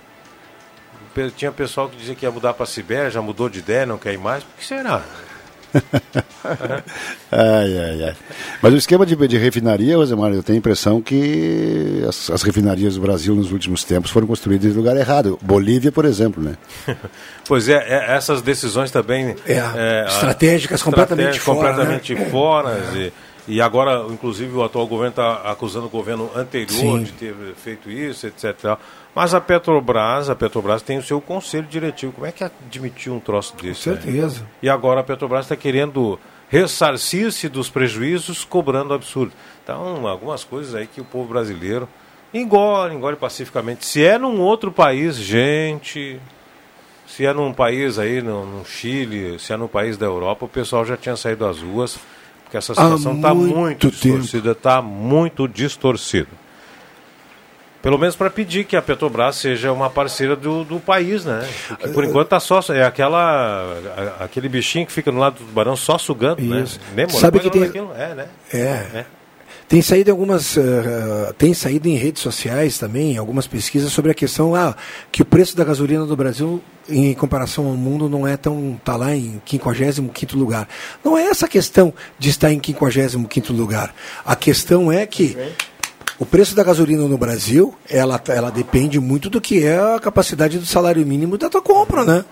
Tinha pessoal que dizia que ia mudar para Sibéria, já mudou de ideia, não quer ir mais. Por que será? Ai, ai, ai. Mas o esquema de, de refinaria, Rosemar, eu tenho a impressão que as, as refinarias do Brasil nos últimos tempos foram construídas em lugar errado. Bolívia, por exemplo, né? Pois é, é, essas decisões também. É, estratégicas completamente estratégicas, fora, completamente né? fora. E, e agora, inclusive, o atual governo está acusando o governo anterior Sim. de ter feito isso, etc. Mas a Petrobras, a Petrobras tem o seu conselho diretivo. Como é que admitiu um troço Com desse? né? certeza. E agora a Petrobras está querendo ressarcir-se dos prejuízos, cobrando absurdo. Então, algumas coisas aí que o povo brasileiro engole, engole pacificamente. Se é num outro país, gente, se é num país aí, no, no Chile, se é num país da Europa, o pessoal já tinha saído às ruas, porque essa situação está muito, muito distorcida, está muito distorcida. Pelo menos para pedir que a Petrobras seja uma parceira do, do país, né? Porque por enquanto tá só é aquela aquele bichinho que fica no lado do tubarão só sugando, Isso. né? Sabe é que tem- daquilo? É, né? É. É. Tem saído algumas. eh, tem saído em redes sociais também, algumas pesquisas sobre a questão ah, que o preço da gasolina no Brasil, em comparação ao mundo, não é tão. está lá em 55 lugar. Não é essa a questão de estar em 55 lugar. A questão é que. O preço da gasolina no Brasil, ela, ela depende muito do que é a capacidade do salário mínimo da tua compra, né?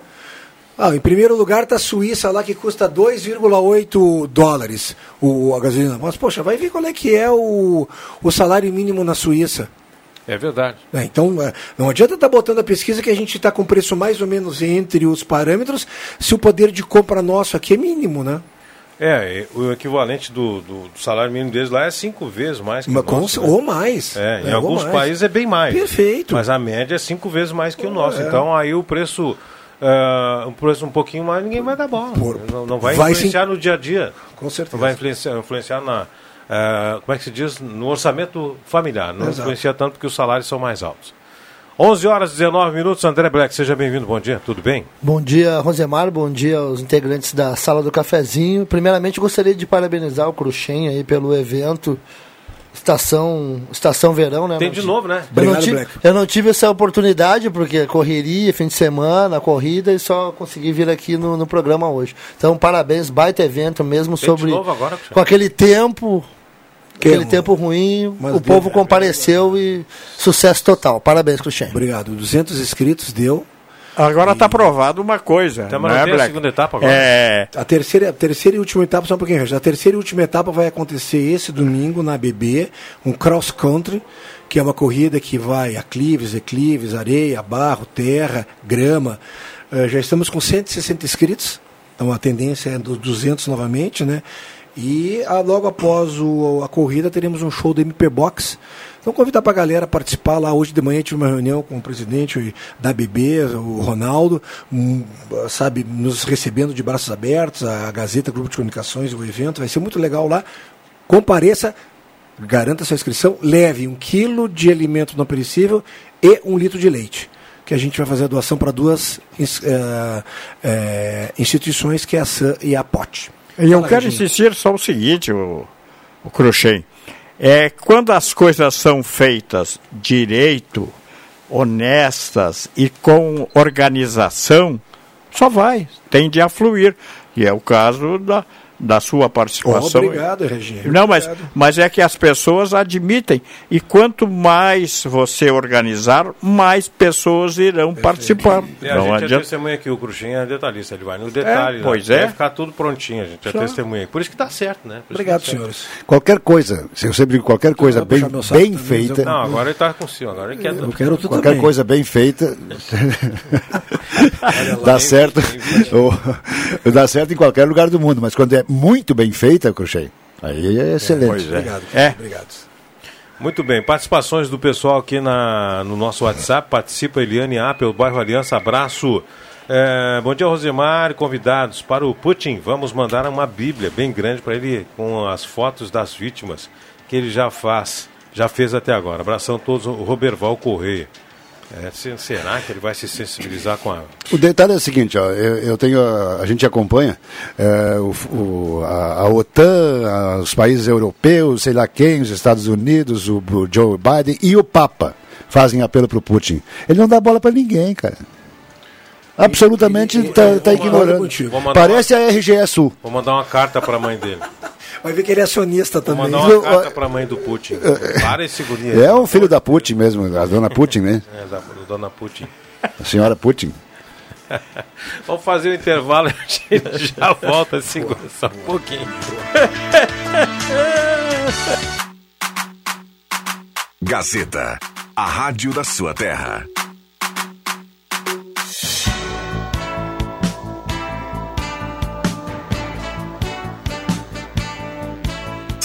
Ah, em primeiro lugar está a Suíça lá que custa 2,8 dólares o, a gasolina. Mas, poxa, vai ver qual é que é o, o salário mínimo na Suíça. É verdade. É, então, é, não adianta estar botando a pesquisa que a gente está com preço mais ou menos entre os parâmetros, se o poder de compra nosso aqui é mínimo, né? É, o equivalente do, do, do salário mínimo deles lá é cinco vezes mais que Mas o nosso. né? ou mais. É, em É, ou alguns mais. países é bem mais. Perfeito. Mas a média é cinco vezes mais que o nosso. É. Então aí o preço. Ah, um preço um pouquinho mais, ninguém vai dar bola. Por- não, não vai, vai influenciar no dia a dia. Com certeza. Não vai influenciar, influenciar na. ah, como é que se diz? No orçamento familiar. Não Exato. influencia tanto porque os salários são mais altos. 11 horas e 19 minutos, André Black, seja bem-vindo. Bom dia, tudo bem? Bom dia, Rosemar. Bom dia aos integrantes da Sala do Cafezinho. Primeiramente, gostaria de parabenizar o Cruxem aí pelo evento Estação, Estação Verão, né? Tem Não de novo, né? Eu não, Obrigado, ti- Black. eu não tive essa oportunidade, porque correria, fim de semana, corrida, e só consegui vir aqui no, no programa hoje. Então, parabéns, baita evento mesmo Tem de sobre. novo agora, com aquele tempo. Que aquele é, tempo ruim, Mas o deu- povo compareceu e sucesso total. Parabéns, Cruxem. Obrigado. 200 inscritos deu. Agora está provado uma coisa. Então, mas não não é, tem a Black? segunda etapa agora? É, A terceira, a terceira e última etapa, só um pouquinho. A terceira e última etapa vai acontecer esse domingo na BB, um cross country, que é uma corrida que vai aclives, declives, areia, barro, terra, grama. Eh, já estamos com 160 inscritos, então a tendência é dos 200 novamente, né? E ah, logo após o- a corrida teremos um show do MP Box. Então convidar para a galera participar lá. Hoje de manhã tive uma reunião com o presidente da BB, o Ronaldo, um, sabe, nos recebendo de braços abertos, a Gazeta, Grupo de Comunicações, o evento. Vai ser muito legal lá. Compareça, garanta sua inscrição, leve um quilo de alimento não perecível e um litro de leite. Que a gente vai fazer a doação para duas eh, eh, instituições, que é a SAM e a POT. E eu Fala, quero insistir só o seguinte, o, o Cruxem. É, quando as coisas são feitas direito, honestas e com organização, só vai, tende a fluir. E é o caso da, da sua participação. Obrigado, Regina. Não, mas, Obrigado. mas é que as pessoas admitem. E quanto mais você organizar, mais pessoas irão participar. E a Não gente é adianta. testemunha aqui, o Cruxinha é detalhista, ele vai no detalhe. É, pois é. Vai ficar tudo prontinho, a gente é testemunha. Por isso que tá certo, né? Obrigado, tá senhores. Qualquer coisa, eu sempre digo, qualquer coisa bem, bem também, feita, Não, agora ele tá com o senhor, agora ele quer. Eu quero tudo qualquer também. coisa bem feita, dá certo, ou- dá certo em qualquer lugar do mundo, mas quando é muito bem feita, Crochê, aí é excelente. Pois é. Obrigado. É. Obrigado. Muito bem, participações do pessoal aqui na, no nosso WhatsApp. Participa Eliane Apple, bairro Aliança, abraço. É, bom dia, Rosemar, convidados. Para o Putin, vamos mandar uma Bíblia bem grande para ele com as fotos das vítimas que ele já faz, já fez até agora. Abração a todos, o Roberval Correia. É, se- será que ele vai se sensibilizar com a. O detalhe é o seguinte, ó, eu, eu tenho, a, a gente acompanha é, o, o- a, a OTAN, a- os países europeus, sei lá quem, os Estados Unidos, o, o Joe Biden e o Papa fazem apelo para o Putin. Ele não dá bola para ninguém, cara. Absolutamente está eu concordo ignorando. Parece a RGE Sul. Vou mandar uma carta para a mãe dele. Vai ver que ele é acionista Vou também. mandar uma carta para a mãe do Putin. Para esse guri. É o filho da Putin mesmo, a dona Putin, né? É, da, do dona Putin. A senhora Putin. Vamos fazer o intervalo e a gente já volta, segura só um pouquinho. Gazeta, a rádio da sua terra.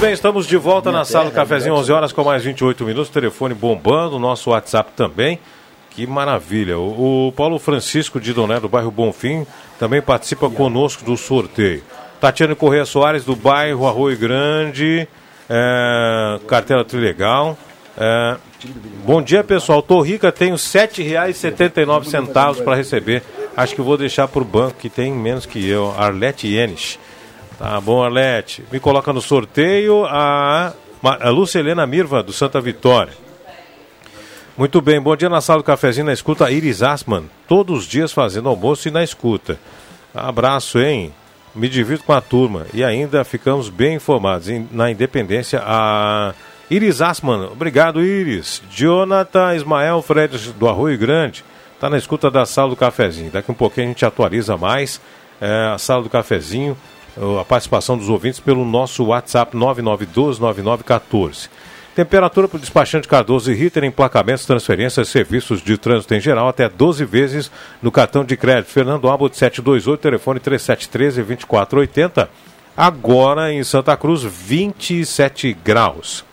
Bem, estamos de volta na sala do cafezinho, 11 horas com mais 28 minutos, telefone bombando, nosso WhatsApp também. Que maravilha. O, o Paulo Francisco de Doné, do bairro Bonfim, também participa conosco do sorteio. Tatiane Correia Soares, do bairro Arroio Grande, é, cartela Trilegal. É, bom dia, pessoal. Tô rica, tenho R$ 7,79 para receber. Acho que vou deixar para o banco, que tem menos que eu. Arlete Yenes. Tá bom, Arlete. Me coloca no sorteio a, a Lúcia Helena Mirva, do Santa Vitória. Muito bem, bom dia na sala do cafezinho, na escuta Iris Asman, todos os dias fazendo almoço e na escuta. Abraço, hein? Me divirto com a turma e ainda ficamos bem informados na Independência. A Iris Asman, obrigado Iris. Jonathan Ismael Fred do Arroio Grande, está na escuta da sala do cafezinho. Daqui um pouquinho a gente atualiza mais é, a sala do cafezinho a participação dos ouvintes pelo nosso WhatsApp 99129914. Temperatura para o despachante Cardoso e Ritter, emplacamentos, transferências, serviços de trânsito em geral, até 12 vezes no cartão de crédito. Fernando Abbott 728, telefone 3713-2480. Agora em Santa Cruz, 27 graus.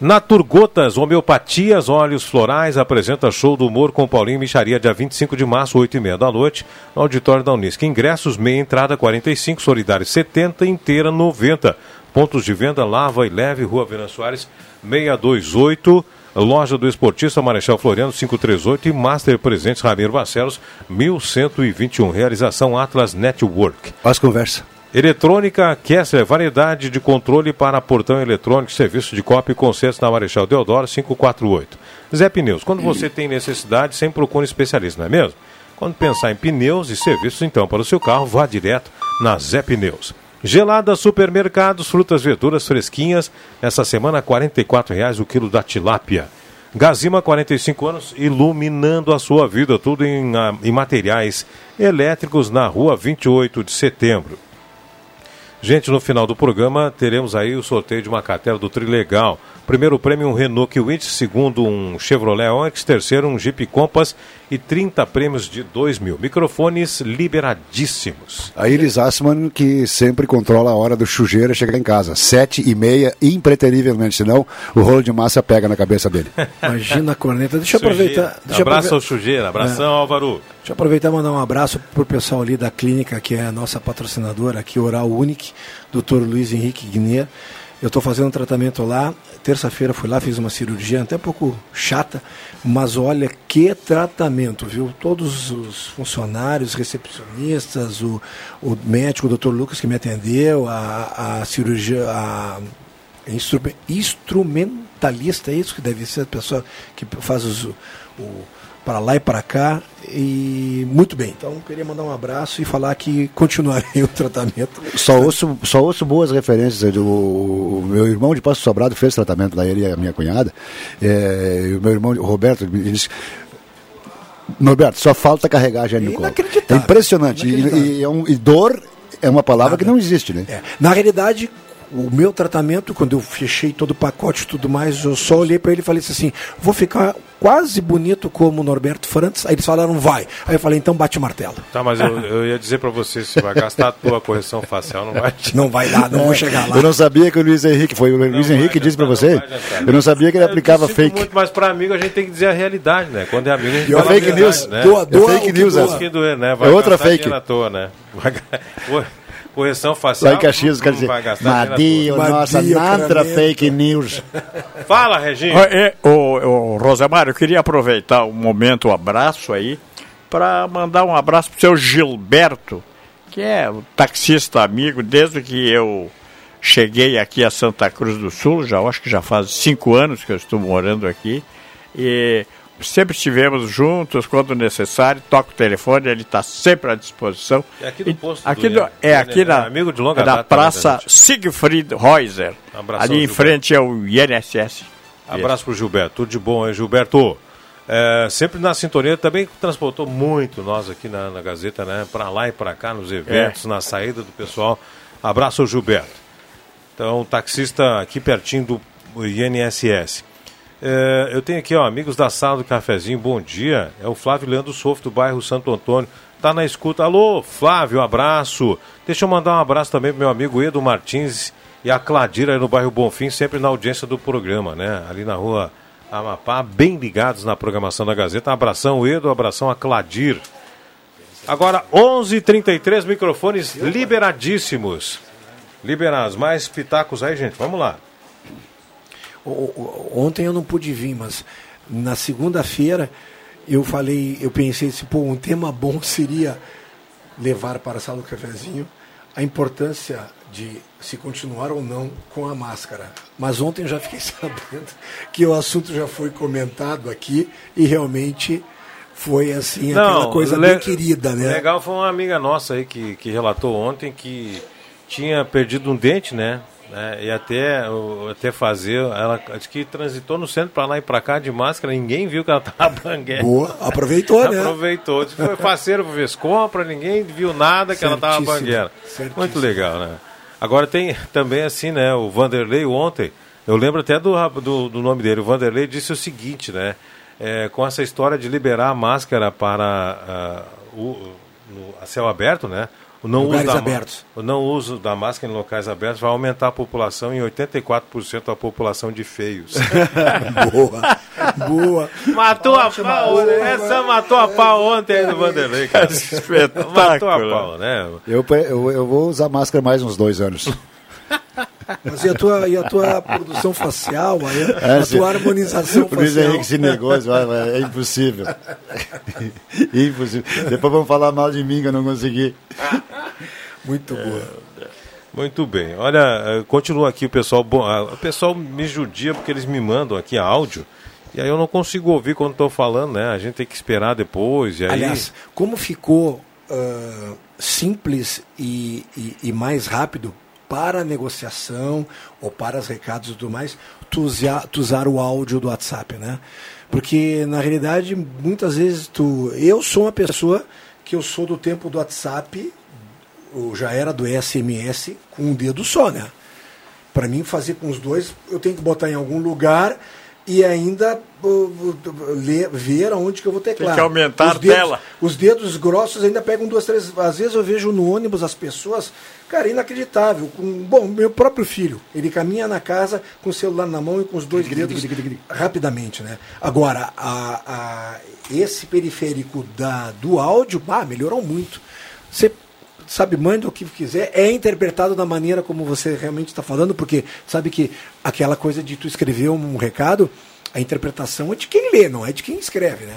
Naturgotas, Homeopatias, Óleos Florais, apresenta show do humor com Paulinho Micharia, dia 25 de março, 8 e meia da noite, no auditório da Unisc. Ingressos, meia entrada 45, solidário 70, inteira 90. Pontos de venda, Lava e Leve, Rua Vena Soares, 628. Loja do Esportista Marechal Floriano 538 e Master Presentes Ramiro Barcelos 1121. Realização Atlas Network. Faz conversa. Eletrônica Kessler, variedade de controle para portão eletrônico, serviço de cópia e conserto na Marechal Deodoro 548. Zé Pneus, quando você tem necessidade, sempre procure um especialista, não é mesmo? Quando pensar em pneus e serviços, então, para o seu carro, vá direto na Zé Pneus. Gelada Supermercados, frutas, verduras fresquinhas. Essa semana, R$ 44,00 o quilo da tilápia. Gazima, 45 anos, iluminando a sua vida, tudo em, ah, em materiais elétricos na rua 28 de setembro. Gente, no final do programa teremos aí o sorteio de uma cartela do Trilegal. Primeiro prêmio um Renault Kwid, segundo um Chevrolet Onix, terceiro um Jeep Compass e 30 prêmios de 2 mil. Microfones liberadíssimos. A Iris Assman que sempre controla a hora do chujeiro chegar em casa. Sete e meia, impreterivelmente, senão o rolo de massa pega na cabeça dele. Imagina a corneta. Deixa eu aproveitar. Deixa Abraço ao chujeiro, abração é. Álvaro. Deixa eu aproveitar e mandar um abraço pro pessoal ali da clínica, que é a nossa patrocinadora aqui, Oral Unique, Dr. Luiz Henrique Guiné. Eu estou fazendo um tratamento lá. Terça-feira fui lá, fiz uma cirurgia até um pouco chata, mas olha que tratamento, viu? Todos os funcionários, recepcionistas, o, o médico, o doutor Lucas que me atendeu, a, a cirurgia, a instrumentalista, é isso que deve ser a pessoa que faz os, o para lá e para cá. E muito bem. Então, queria mandar um abraço e falar que continuarei o tratamento. Só ouço, só ouço boas referências. Do, o meu irmão de Passo Sobrado fez tratamento lá, ele e a minha cunhada. É, o meu irmão, o Roberto, ele disse. Norberto, só falta carregar a gene É impressionante. E, e, é um, e, dor é uma palavra Nada. que não existe, né? É. Na realidade, o meu tratamento, quando eu fechei todo o pacote e tudo mais, eu só olhei para ele e falei assim: vou ficar quase bonito como o Norberto Frantz. Aí eles falaram, vai. Aí eu falei, então bate o martelo. Tá, mas eu, eu ia dizer para você, se vai gastar a tua correção facial, não vai. Não vai dar, não é, vou chegar lá. Eu não sabia que o Luiz Henrique, foi o Luiz Henrique disse para você? Eu não sabia que ele é, aplicava fake. Muito, mas para amigo a gente tem que dizer a realidade, né? Quando é amigo a gente fala fake news, né? Doa, doa, é fake news, é. Doer, né? Vai é outra fake. À toa, né? Vai... correção facial. Lá em Caxias, quer dizer, Madio, nossa, nada fake news. Fala, Reginho. O, o, o Rosemar, eu queria aproveitar o momento, o abraço aí, para mandar um abraço pro seu Gilberto, que é o taxista amigo, desde que eu cheguei aqui a Santa Cruz do Sul, já acho que já faz cinco anos que eu estou morando aqui, e sempre estivemos juntos quando necessário, toca o telefone, ele está sempre à disposição. É aqui do posto aqui do, É aqui na, amigo de longa na data, Praça Siegfried Reuser, ali em frente ao INSS. Abraço para o Gilberto, tudo de bom, hein, Gilberto? É, sempre na sintonia, também transportou muito nós aqui na, na Gazeta, né? Para lá e para cá, nos eventos, é. na saída do pessoal. Abraço Gilberto. Então, taxista aqui pertinho do INSS. É, eu tenho aqui, ó, amigos da sala do cafezinho, bom dia. É o Flávio Leandro Sofo, do bairro Santo Antônio. tá na escuta. Alô, Flávio, abraço. Deixa eu mandar um abraço também pro meu amigo Edu Martins e a Cladira aí no bairro Bonfim, sempre na audiência do programa, né? Ali na rua Amapá, bem ligados na programação da Gazeta. Um abração, Edu, um abração a Cladir. Agora, 11:33 h 33 microfones liberadíssimos. Liberados. Mais pitacos aí, gente. Vamos lá. Ontem eu não pude vir, mas na segunda-feira eu falei, eu pensei assim, pô, um tema bom seria levar para a sala do cafezinho a importância de se continuar ou não com a máscara. Mas ontem eu já fiquei sabendo que o assunto já foi comentado aqui e realmente foi assim aquela coisa le- bem querida, né? Legal foi uma amiga nossa aí que, que relatou ontem que tinha perdido um dente, né? Né, e até, até fazer, ela acho que transitou no centro para lá e para cá de máscara, ninguém viu que ela tava banguela. Boa, aproveitou, né? Aproveitou. Foi faceiro, fez compra, ninguém viu nada que ela tava Certíssimo, banguela. certíssimo. Muito legal, né? Agora tem também assim, né? O Vanderlei ontem, eu lembro até do, do, do nome dele. O Vanderlei disse o seguinte, né? É, com essa história de liberar a máscara para ah, o, no, a céu aberto, né? O não Lugares uso da, abertos. O não uso da máscara em locais abertos vai aumentar a população em 84% a população de feios. Boa, boa. Matou a pau, né? Essa matou a pau ontem aí do Vanderlei, cara. Espetáculo. Matou a pau, né? Eu, eu, eu vou usar máscara mais uns dois anos. Mas e a tua, e a tua produção facial, É, a sim. tua harmonização O Luiz facial? Henrique se negou, disse, "Vai, vai, é impossível. impossível. Depois vão falar mal de mim que eu não consegui. Muito boa. Muito bem. Olha, eh, continua aqui o pessoal. Bom, ah, o pessoal me judia porque eles me mandam aqui áudio. E aí eu não consigo ouvir quando estou falando, né? A gente tem que esperar depois. E aí... Aliás, como ficou ah, simples e, e- e mais rápido para a negociação ou para os recados e tudo mais, tu usar, tu usar o áudio do WhatsApp, né? Porque, na realidade, muitas vezes tu... Eu sou uma pessoa que eu sou do tempo do WhatsApp, já era do SMS com um dedo só, né? Para mim, fazer com os dois, eu tenho que botar em algum lugar e ainda ler, ver aonde que eu vou teclar. que aumentar Os a dedos- tela. Os dedos grossos ainda pegam duas, três. Às vezes eu vejo no ônibus as pessoas, cara, inacreditável. Com, bom, meu próprio filho, ele caminha na casa com o celular na mão e com os dois dedos rapidamente, né? Agora, a, a- esse periférico da, do áudio, ah, melhorou muito. Você sabe, manda o que quiser, é interpretado da maneira como você realmente está falando, porque sabe que aquela coisa de tu escrever um recado, a interpretação é de quem lê, não é de quem escreve, né?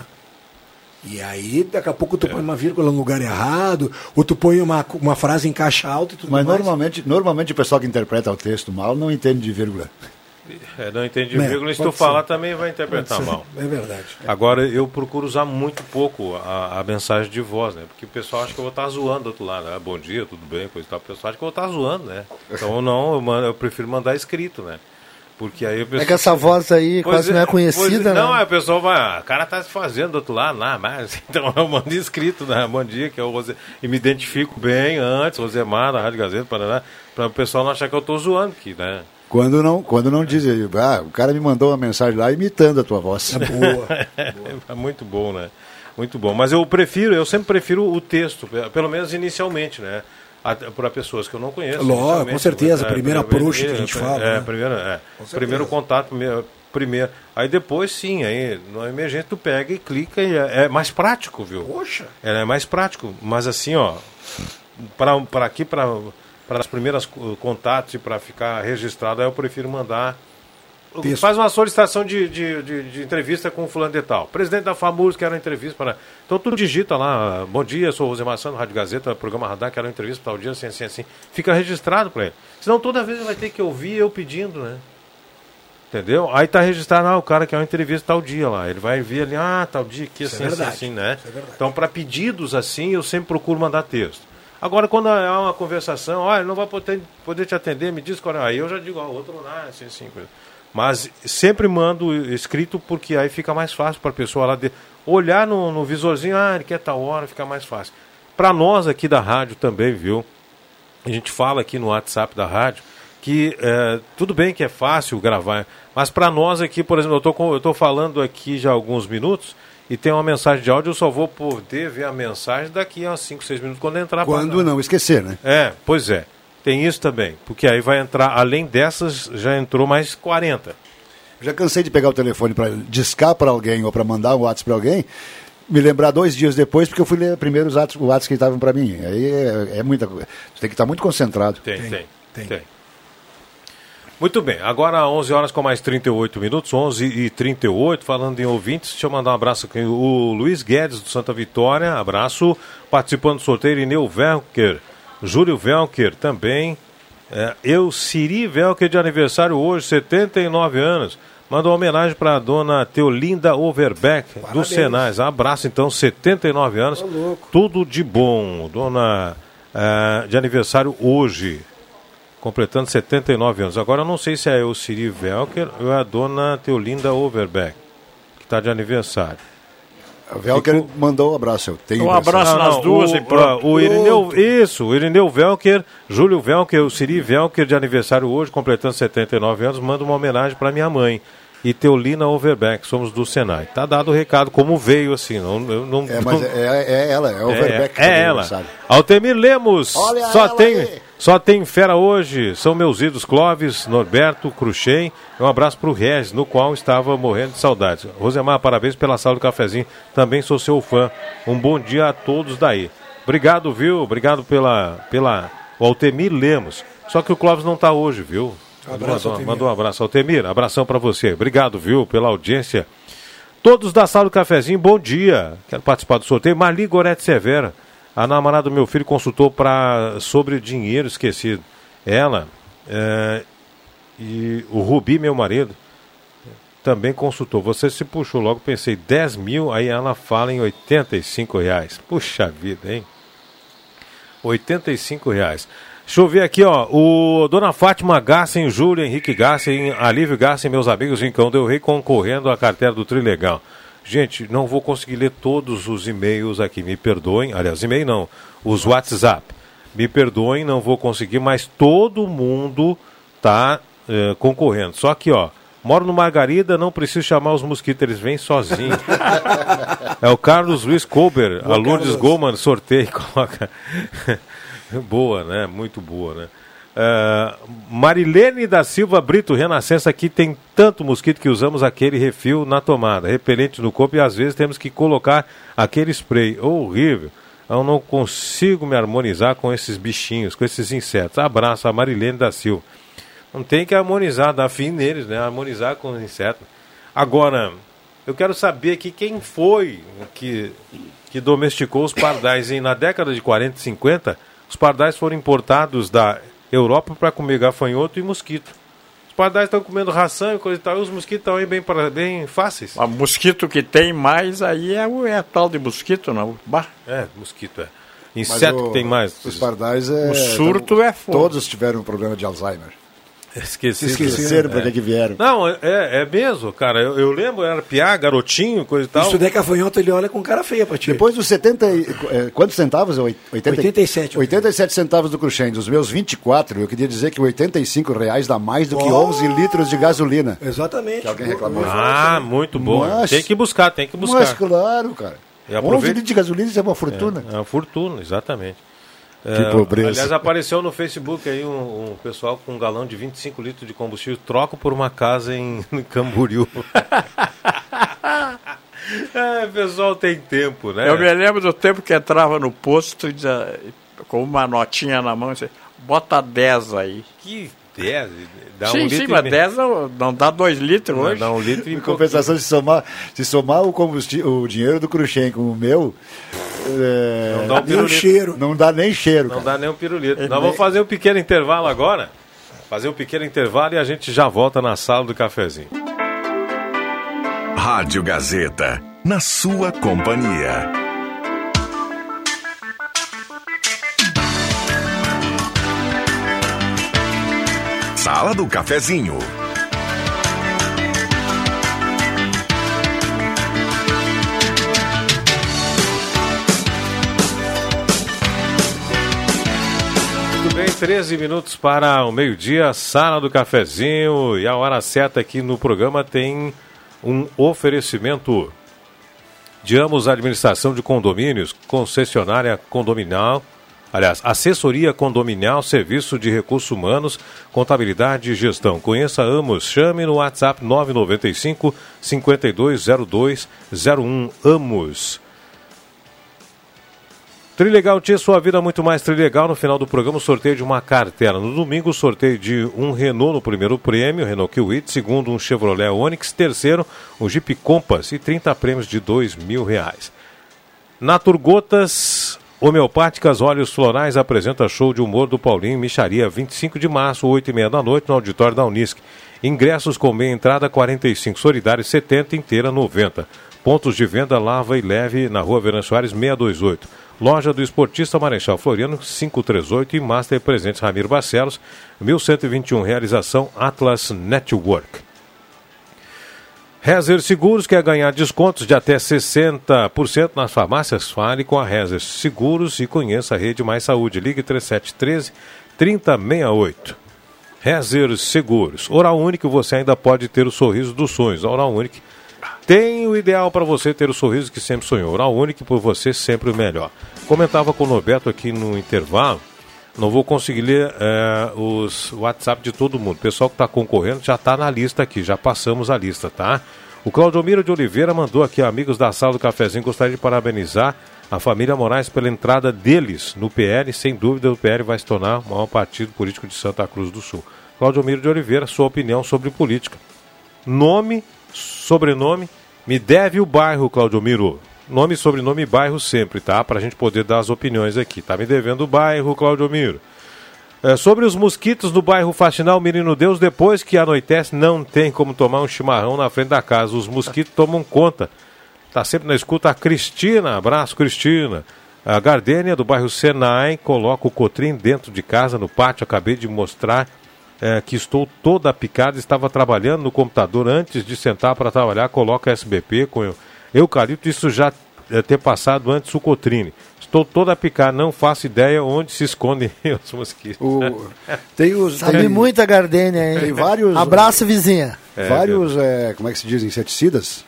E aí, daqui a pouco tu põe uma vírgula no lugar errado, ou tu põe uma, uma frase em caixa alta e tudo Mas mais. normalmente, normalmente o pessoal que interpreta o texto mal não entende de vírgula. É, não entendi É, vírgula. Se tu falar também vai interpretar Pode ser. mal. É verdade. Agora, eu procuro usar muito pouco a, a mensagem de voz, né? Porque o pessoal acha que eu vou estar zoando do outro lado. Né? Bom dia, tudo bem, coisa e tal. O pessoal acha que eu vou estar zoando, né? Então, não, eu, mando- eu prefiro mandar escrito, né? Porque aí o pessoal... É que essa voz aí Pois quase não é pois conhecida, Não, né? aí o pessoal vai, ah, o cara tá se fazendo do outro lado lá, mas então eu mando escrito, né? Bom dia, que é o Rose... E me identifico bem antes, Rosemar, da Rádio Gazeta, Paraná, para o pessoal não achar que eu tô zoando aqui, né? Quando não, quando não diz, ah, o cara me mandou uma mensagem lá imitando a tua voz. Boa. É muito bom, né? Muito bom. Mas eu prefiro, eu sempre prefiro o texto, pe- pelo menos inicialmente, né? Para pessoas que eu não conheço. Lógico, com certeza, a primeira primeiro- approach que a gente fala, É, né? primeiro, é, primeiro contato, primeiro, primeiro. Aí depois sim, aí no emergente tu pega e clica e é, é mais prático, viu? Poxa. É mais prático, mas assim, ó, para aqui, para as primeiras co- contatos e para ficar registrado, aí eu prefiro mandar. Texto. Faz uma solicitação de, de, de, de entrevista com o fulano de tal. Presidente da FAMURS quer uma entrevista para. Então tu digita lá, bom dia, sou o Rosemar Santos, Rádio Gazeta, programa Radar, quero uma entrevista para tal dia, assim, assim, assim. Fica registrado para ele. Senão toda vez ele vai ter que ouvir eu pedindo, né? Entendeu? Aí tá registrado, ah, o cara quer uma entrevista tal dia lá. Ele vai ver ali, ah, tal dia aqui, assim, é assim, verdade. assim, né? É então, para pedidos assim, eu sempre procuro mandar texto. Agora, quando é uma conversação, olha, não vai poder, poder te atender, me diz qual é. Aí eu já digo, ó, outro lá, assim, assim. coisa. Mas sempre mando escrito porque aí fica mais fácil para a pessoa lá de, olhar no, no visorzinho, ah, ele quer tal hora, fica mais fácil. Para nós aqui da rádio também, viu? a gente fala aqui no WhatsApp da rádio que é, tudo bem que é fácil gravar, mas para nós aqui, por exemplo, eu estou falando aqui já há alguns minutos e tem uma mensagem de áudio, eu só vou poder ver a mensagem daqui a 5, 6 minutos quando entrar. Quando não esquecer, né? É, pois é. Tem isso também, porque aí vai entrar, além dessas, já entrou mais 40. Já cansei de pegar o telefone para discar para alguém ou para mandar um WhatsApp para alguém, me lembrar dois dias depois, porque eu fui ler primeiro os WhatsApp, que estavam para mim. Aí é, é muita coisa. Você tem que estar muito concentrado. Tem, tem, tem. tem. Muito bem, agora 11 horas com mais 38 minutos, 11 e 38, falando em ouvintes, deixa eu mandar um abraço aqui, o Luiz Guedes do Santa Vitória, abraço, participando do sorteio, Ineu Velker, Júlio Velker também, é, eu, Siri Velker de aniversário hoje, 79 anos, manda uma homenagem para a dona Teolinda Overbeck, do Parabéns. Senais, abraço então, 79 anos, tudo de bom, dona eh, de aniversário hoje, completando 79 anos. Agora eu não sei se é o Siri Velker ou é a dona Teolinda Overbeck, que está de aniversário. O Velker mandou um abraço. Eu tenho Um abraço nas não, duas o, e pronto. o Irineu, isso, o Irineu Velker, Júlio Velker, o Siri Velker de aniversário hoje, completando 79 anos, manda uma homenagem para minha mãe. E Teolina Overbeck, somos do Senai. Tá dado o recado como veio, assim. Não, eu não, É, mas não- é, é ela, é é, Overbeck. que é fez ela. Altemir Lemos. Olha só ela tem, aí. Só tem fera hoje. São meus ídolos Clóvis, Norberto, Cruxem. Um abraço pro Regis, no qual estava morrendo de saudades. Rosemar, parabéns pela sala do cafezinho. Também sou seu fã. Um bom dia a todos daí. Obrigado, viu? Obrigado pela pela o Altemir Lemos. Só que o Clóvis não tá hoje, viu? Abraço, mandou, mandou um abraço, Altemir. Abração para você. Obrigado, viu, pela audiência. Todos da sala do cafezinho, bom dia. Quero participar do sorteio. Marli Gorete Severa, a namorada do meu filho, consultou pra, sobre dinheiro esquecido. Ela é, e o Rubi, meu marido, também consultou. Você se puxou logo, pensei 10 mil, aí ela fala em 85 reais. Puxa vida, hein? 85 reais. Deixa eu ver aqui, ó. O Dona Fátima Gassen, Júlio Henrique Gassen, Alívio Gassen, meus amigos em Cão Del Rei concorrendo à carteira do Trilegal. Gente, não vou conseguir ler todos os e-mails aqui, me perdoem. Aliás, e-mail não, os WhatsApp. Me perdoem, não vou conseguir, mas todo mundo tá eh, concorrendo. Só que, ó, moro no Margarida, não preciso chamar os mosquitos, eles vêm sozinhos. é o Carlos Luiz Colber, a Lourdes Carlos. Goldman, sorteio, coloca. boa, né? Muito boa, né? Ah, Marilene da Silva Brito, Renascença, aqui tem tanto mosquito que usamos aquele refil na tomada, repelente no corpo e às vezes temos que colocar aquele spray. horrível. Eu não consigo me harmonizar com esses bichinhos, com esses insetos. Abraço a Marilene da Silva. Não tem que harmonizar, dar fim neles, né? Harmonizar com os insetos. Agora, eu quero saber aqui quem foi que, que domesticou os pardais. E na década de 40 e 50, os pardais foram importados da Europa para comer gafanhoto e mosquito. Os pardais estão comendo ração e coisa e tal, e os mosquitos estão aí bem, pra- bem fáceis. O mosquito que tem mais aí é, o, é tal de mosquito, não. Bah, É, mosquito é. Mas Inseto o- que tem mais. Os pardais é. O surto é fogo. Todos tiveram um problema de Alzheimer. Esqueci. Esqueceram pra que que vieram. Não, é, é mesmo, cara. Eu, eu lembro, era piá, garotinho, coisa e tal. Se tu der gafanhoto, ele olha com cara feia pra ti. Depois dos 70. e- eh, quantos centavos? Oit- 80 e- 87. 87 centavos do Cruxem. Dos meus 24, eu queria dizer que 85 reais dá mais do que Oh! 11 litros de gasolina. Exatamente. Que alguém reclamou. Ah, muito bom. Mas- Tem que buscar, tem que buscar. Mas claro, cara. E 11 aproveita- litros de gasolina isso é uma fortuna. É uma fortuna, exatamente. Que pobreza. Aliás, apareceu no Facebook aí um, um pessoal com um galão de 25 litros de combustível, troca por uma casa em, em Camboriú. é, pessoal tem tempo, né? Eu me lembro do tempo que entrava no posto e dizia, com uma notinha na mão e dizia, bota 10 aí. Que 10, dá sim, um sim, litro mas e meio. 10 não não dá 2 litros Não, hoje. Dá um litro e Em compensação, se somar, se somar o, combustível, o dinheiro do Cruxem com o meu, é, Não dá um Nem cheiro. não dá nem cheiro. Não cara. dá nem um pirulito. Nós vamos fazer um pequeno intervalo agora. Fazer um pequeno intervalo e a gente já volta na sala do cafezinho. Rádio Gazeta, na sua companhia. Sala do Cafezinho. Muito bem, 13 minutos para o meio-dia, sala do cafezinho. E a hora certa aqui no programa tem um oferecimento de Amos Administração de Condomínios, concessionária condominal, aliás, assessoria condominial, serviço de recursos humanos, contabilidade e gestão. Conheça Amos, chame no WhatsApp 995 520201 Amos. Trilegal tinha sua vida muito mais trilegal. No final do programa, sorteio de uma cartela. No domingo, sorteio de um Renault no primeiro prêmio, Renault Kwid. Segundo, um Chevrolet Onix. Terceiro, um Jeep Compass. E 30 prêmios de dois mil reais. Naturgotas Homeopáticas Óleos Florais apresenta show de humor do Paulinho Micharia, 25 de março, 8 e meia da noite, no auditório da Unisc. Ingressos com meia entrada 45, solidário 70, inteira 90. Pontos de venda Lava e Leve na rua Verão Soares 628. Loja do Esportista Marechal Floriano 538 e Master Presentes Ramiro Barcelos 1121. Realização Atlas Network. Rezer Seguros quer ganhar descontos de até 60% nas farmácias? Fale com a Rezer Seguros e conheça a Rede Mais Saúde. Ligue 3713 3068. Rezer Seguros. Oral Único, você ainda pode ter o sorriso dos sonhos. Oral Único tem o ideal para você ter o sorriso que sempre sonhou. Oral Único, por você sempre o melhor. Comentava com o Norberto aqui no intervalo não vou conseguir ler é, os WhatsApp de todo mundo. O pessoal que está concorrendo já está na lista aqui, já passamos a lista, tá? O Claudomiro de Oliveira mandou aqui, amigos da sala do cafezinho, gostaria de parabenizar a família Moraes pela entrada deles no PL. Sem dúvida, o PL vai se tornar o maior partido político de Santa Cruz do Sul. Claudomiro de Oliveira, sua opinião sobre política. Nome, sobrenome, me deve o bairro, Claudomiro. Nome, sobrenome e bairro sempre, tá? Para a gente poder dar as opiniões aqui. Tá me devendo o bairro, Claudio Miro. É, sobre os mosquitos no bairro Faxinal Menino Deus, depois que anoitece, não tem como tomar um chimarrão na frente da casa. Os mosquitos tomam conta. Tá sempre na escuta a Cristina. Abraço, Cristina. A Gardênia, do bairro Senai, coloca o cotrim dentro de casa, no pátio. Acabei de mostrar é, que estou toda picada. Estava trabalhando no computador antes de sentar para trabalhar. Coloca SBP com eucalipto, isso já é, ter passado antes o cotrine. Estou toda a picar, não faço ideia onde se escondem os mosquitos. O, tem os, Sabe tem, muita gardênia, hein? Tem vários. Abraço, vizinha. É, vários, é, como é que se diz, inseticidas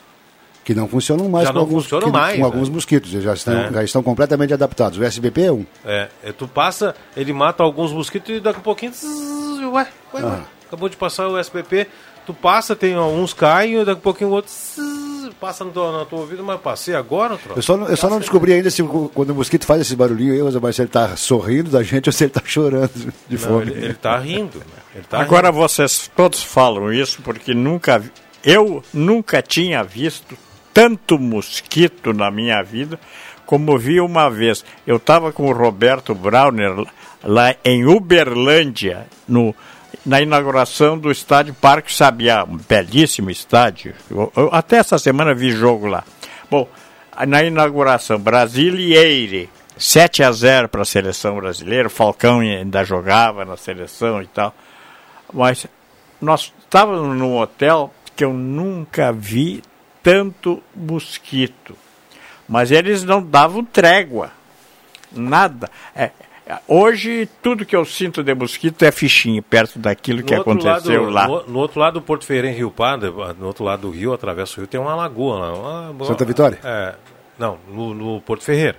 que não funcionam mais já com, alguns, que, mais, com né? alguns mosquitos. Já estão, É. já estão completamente adaptados. O SBP é um. É, é, tu passa, ele mata alguns mosquitos e daqui a pouquinho. zzz, Ué, ué, ué. Acabou de passar o SPP, tu passa, tem uns caem e daqui a pouquinho o outro zzz, passa no teu, no teu ouvido, mas passei agora, troço. Eu só, não- eu só não descobri ainda se quando o mosquito faz esse barulhinho aí, mas se ele está sorrindo da gente ou se ele está chorando de Não, fome. ele, ele tá rindo, né? Ele tá Agora vocês todos falam isso porque nunca eu nunca tinha visto tanto mosquito na minha vida como vi uma vez. Eu estava com o Roberto Brauner lá em Uberlândia, no, na inauguração do estádio Parque Sabiá, um belíssimo estádio. Eu- eu até essa semana vi jogo lá. Bom, na inauguração, Eire, 7 a 0 para a seleção brasileira. Falcão ainda jogava na seleção e tal. Mas nós estávamos num hotel que eu nunca vi tanto mosquito. Mas eles não davam trégua. Nada. É, hoje, tudo que eu sinto de mosquito é fichinha perto daquilo que No outro aconteceu lado, lá. No, no outro lado do Porto Ferreira, em Rio Pardo, no outro lado do rio, atravessa o rio, tem uma lagoa lá. Uma, Santa Vitória? É, não, no, no Porto Ferreira.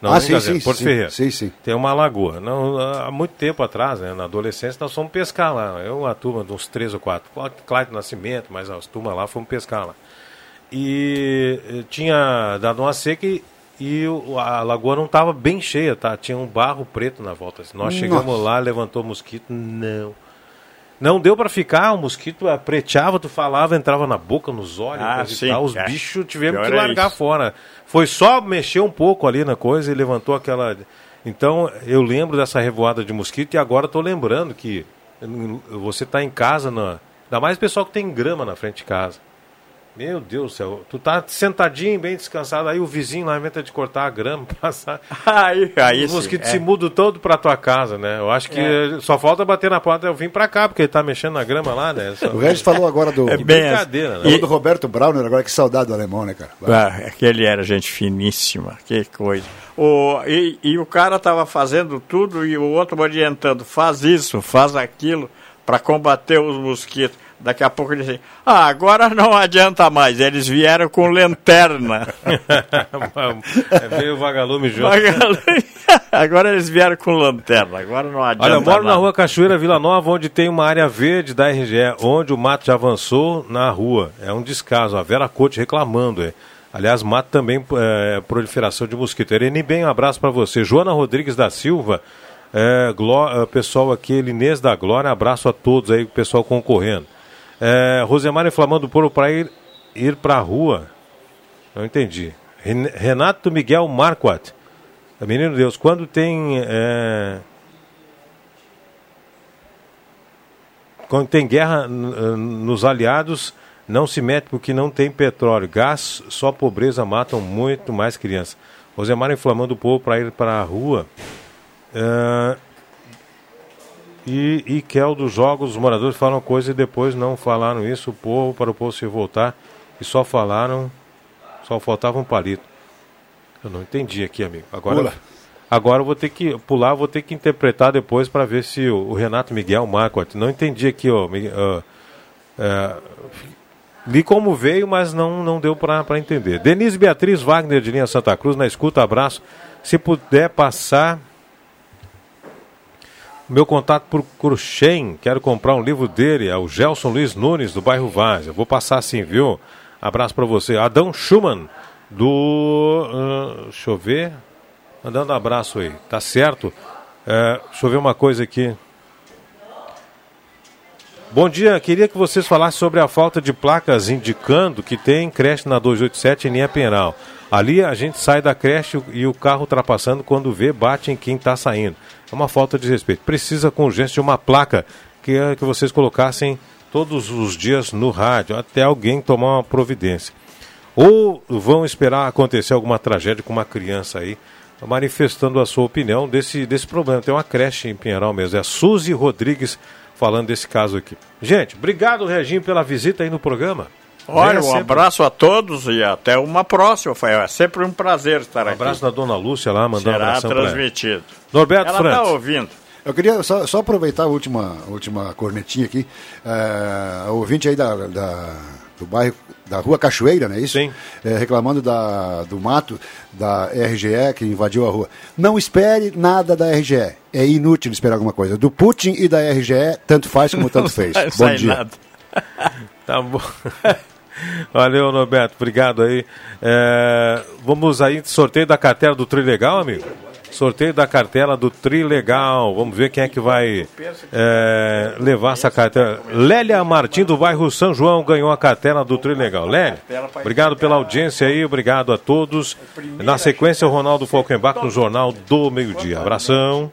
Não, Ah, sim, Gazeta, sim, Porto sim, Ferreira. sim, sim. Tem uma lagoa. Não, há muito tempo atrás, né, na adolescência, nós fomos pescar lá. Eu, a turma de uns três ou quatro. Cláudio Nascimento, mas as turmas lá fomos pescar lá. E eh, tinha dado uma seca e, e o- a lagoa não estava bem cheia, tá? Tinha um barro preto na volta. Nós chegamos lá, levantou mosquito, não. Não deu para ficar, o mosquito preteava, tu falava, entrava na boca, nos olhos, Ah, sim, tal. Os é. bichos tivemos Pior que é largar isso. fora. Foi só mexer um pouco ali na coisa e levantou aquela. Então, eu lembro dessa revoada de mosquito e agora estou lembrando que hum, você está em casa, na... ainda mais pessoal que tem grama na frente de casa. Meu Deus do céu, tu tá sentadinho, bem descansado, aí o vizinho lá inventa de cortar a grama, passar. Aí, aí Os sim, mosquitos é. se mudam todo pra tua casa, né? Eu acho que só falta bater na porta eu vim pra cá, porque ele tá mexendo na grama lá, né? Só- O Regis falou agora do, É Que bem brincadeira, né? falou do Roberto Brauner, agora que saudade do alemão, né, cara? Ah, aquele era gente finíssima, que coisa. O, e, e o cara estava fazendo tudo e o outro orientando, faz isso, faz aquilo para combater os mosquitos. Daqui a pouco ele disse, ah, agora não adianta mais, eles vieram com lanterna. é meio vagalume junto. Vagalume. agora eles vieram com lanterna, agora não adianta Olha, eu moro na rua Cachoeira Vila Nova, onde tem uma área verde da RGE, onde o mato já avançou na rua. É um descaso. A Vera Cote reclamando. É. Aliás, mato também é, proliferação de mosquito. Ereni, bem, um abraço para você. Joana Rodrigues da Silva, é, Gló- é, pessoal aqui, Elinês da Glória, abraço a todos aí, o pessoal concorrendo. É, Rosemar inflamando o poro para ir, ir para a rua. Não entendi. Ren- Renato Miguel Marquardt. Menino Deus, quando tem. é, quando tem guerra nos aliados, não se mete porque não tem petróleo. Gás, só pobreza matam muito mais crianças. Rosemar inflamando o povo para ir para a rua. É, e, e Kel dos jogos, os moradores falam coisa e depois não falaram isso, o povo, para o povo se voltar, e só falaram, só faltava um palito. Eu não entendi aqui, amigo. Agora, Pula. agora eu vou ter que pular, vou ter que interpretar depois para ver se o, o Renato Miguel Marquardt. Não entendi aqui, ó. Ó, é, li como veio, mas não, não deu para entender. Denise Beatriz Wagner de Linha Santa Cruz, na escuta, abraço. Se puder passar meu contato por Cruxem, quero comprar um livro dele, é o Gelson Luiz Nunes, do bairro Vaz. Eu vou passar assim, viu? Abraço para você. Adão Schumann, do. ah, deixa eu ver. Mandando um abraço aí, tá certo? É, deixa eu ver uma coisa aqui. Bom dia, queria que vocês falassem sobre a falta de placas indicando que tem creche na 287 em linha penal. Ali a gente sai da creche e o carro ultrapassando, quando vê, bate em quem está saindo. É uma falta de respeito. Precisa com urgência de uma placa que, eh, que vocês colocassem todos os dias no rádio, até alguém tomar uma providência. Ou vão esperar acontecer alguma tragédia com uma criança aí, manifestando a sua opinião desse, desse problema. Tem uma creche em Pinheiral mesmo. É a Suzy Rodrigues falando desse caso aqui. Gente, obrigado, Reginho, pela visita aí no programa. Olha, um abraço a todos e até uma próxima. Foi é sempre um prazer estar Um aqui. abraço da dona Lúcia lá, mandando um Será abração pra ela. transmitido. Norberto Ela está ouvindo. Eu queria só, só aproveitar a última, última cornetinha aqui. É, a ouvinte aí da, da- do bairro, da Rua Cachoeira, não é isso? Sim. É, reclamando da, do mato da RGE que invadiu a rua. Não espere nada da RGE. É inútil esperar alguma coisa. Do Putin e da RGE, tanto faz como tanto fez. Bom dia. nada. Tá bom. Valeu, Norberto. Obrigado aí. É, vamos aí, sorteio da cartela do Trilegal, amigo? Sorteio da cartela do Trilegal. Vamos ver quem é que vai é, levar essa cartela. Lélia Martins, do bairro São João, ganhou a cartela do Trilegal. Lélia, obrigado pela audiência aí, obrigado a todos. Na sequência, o Ronaldo Falkenbach no Jornal do Meio Dia. Abração.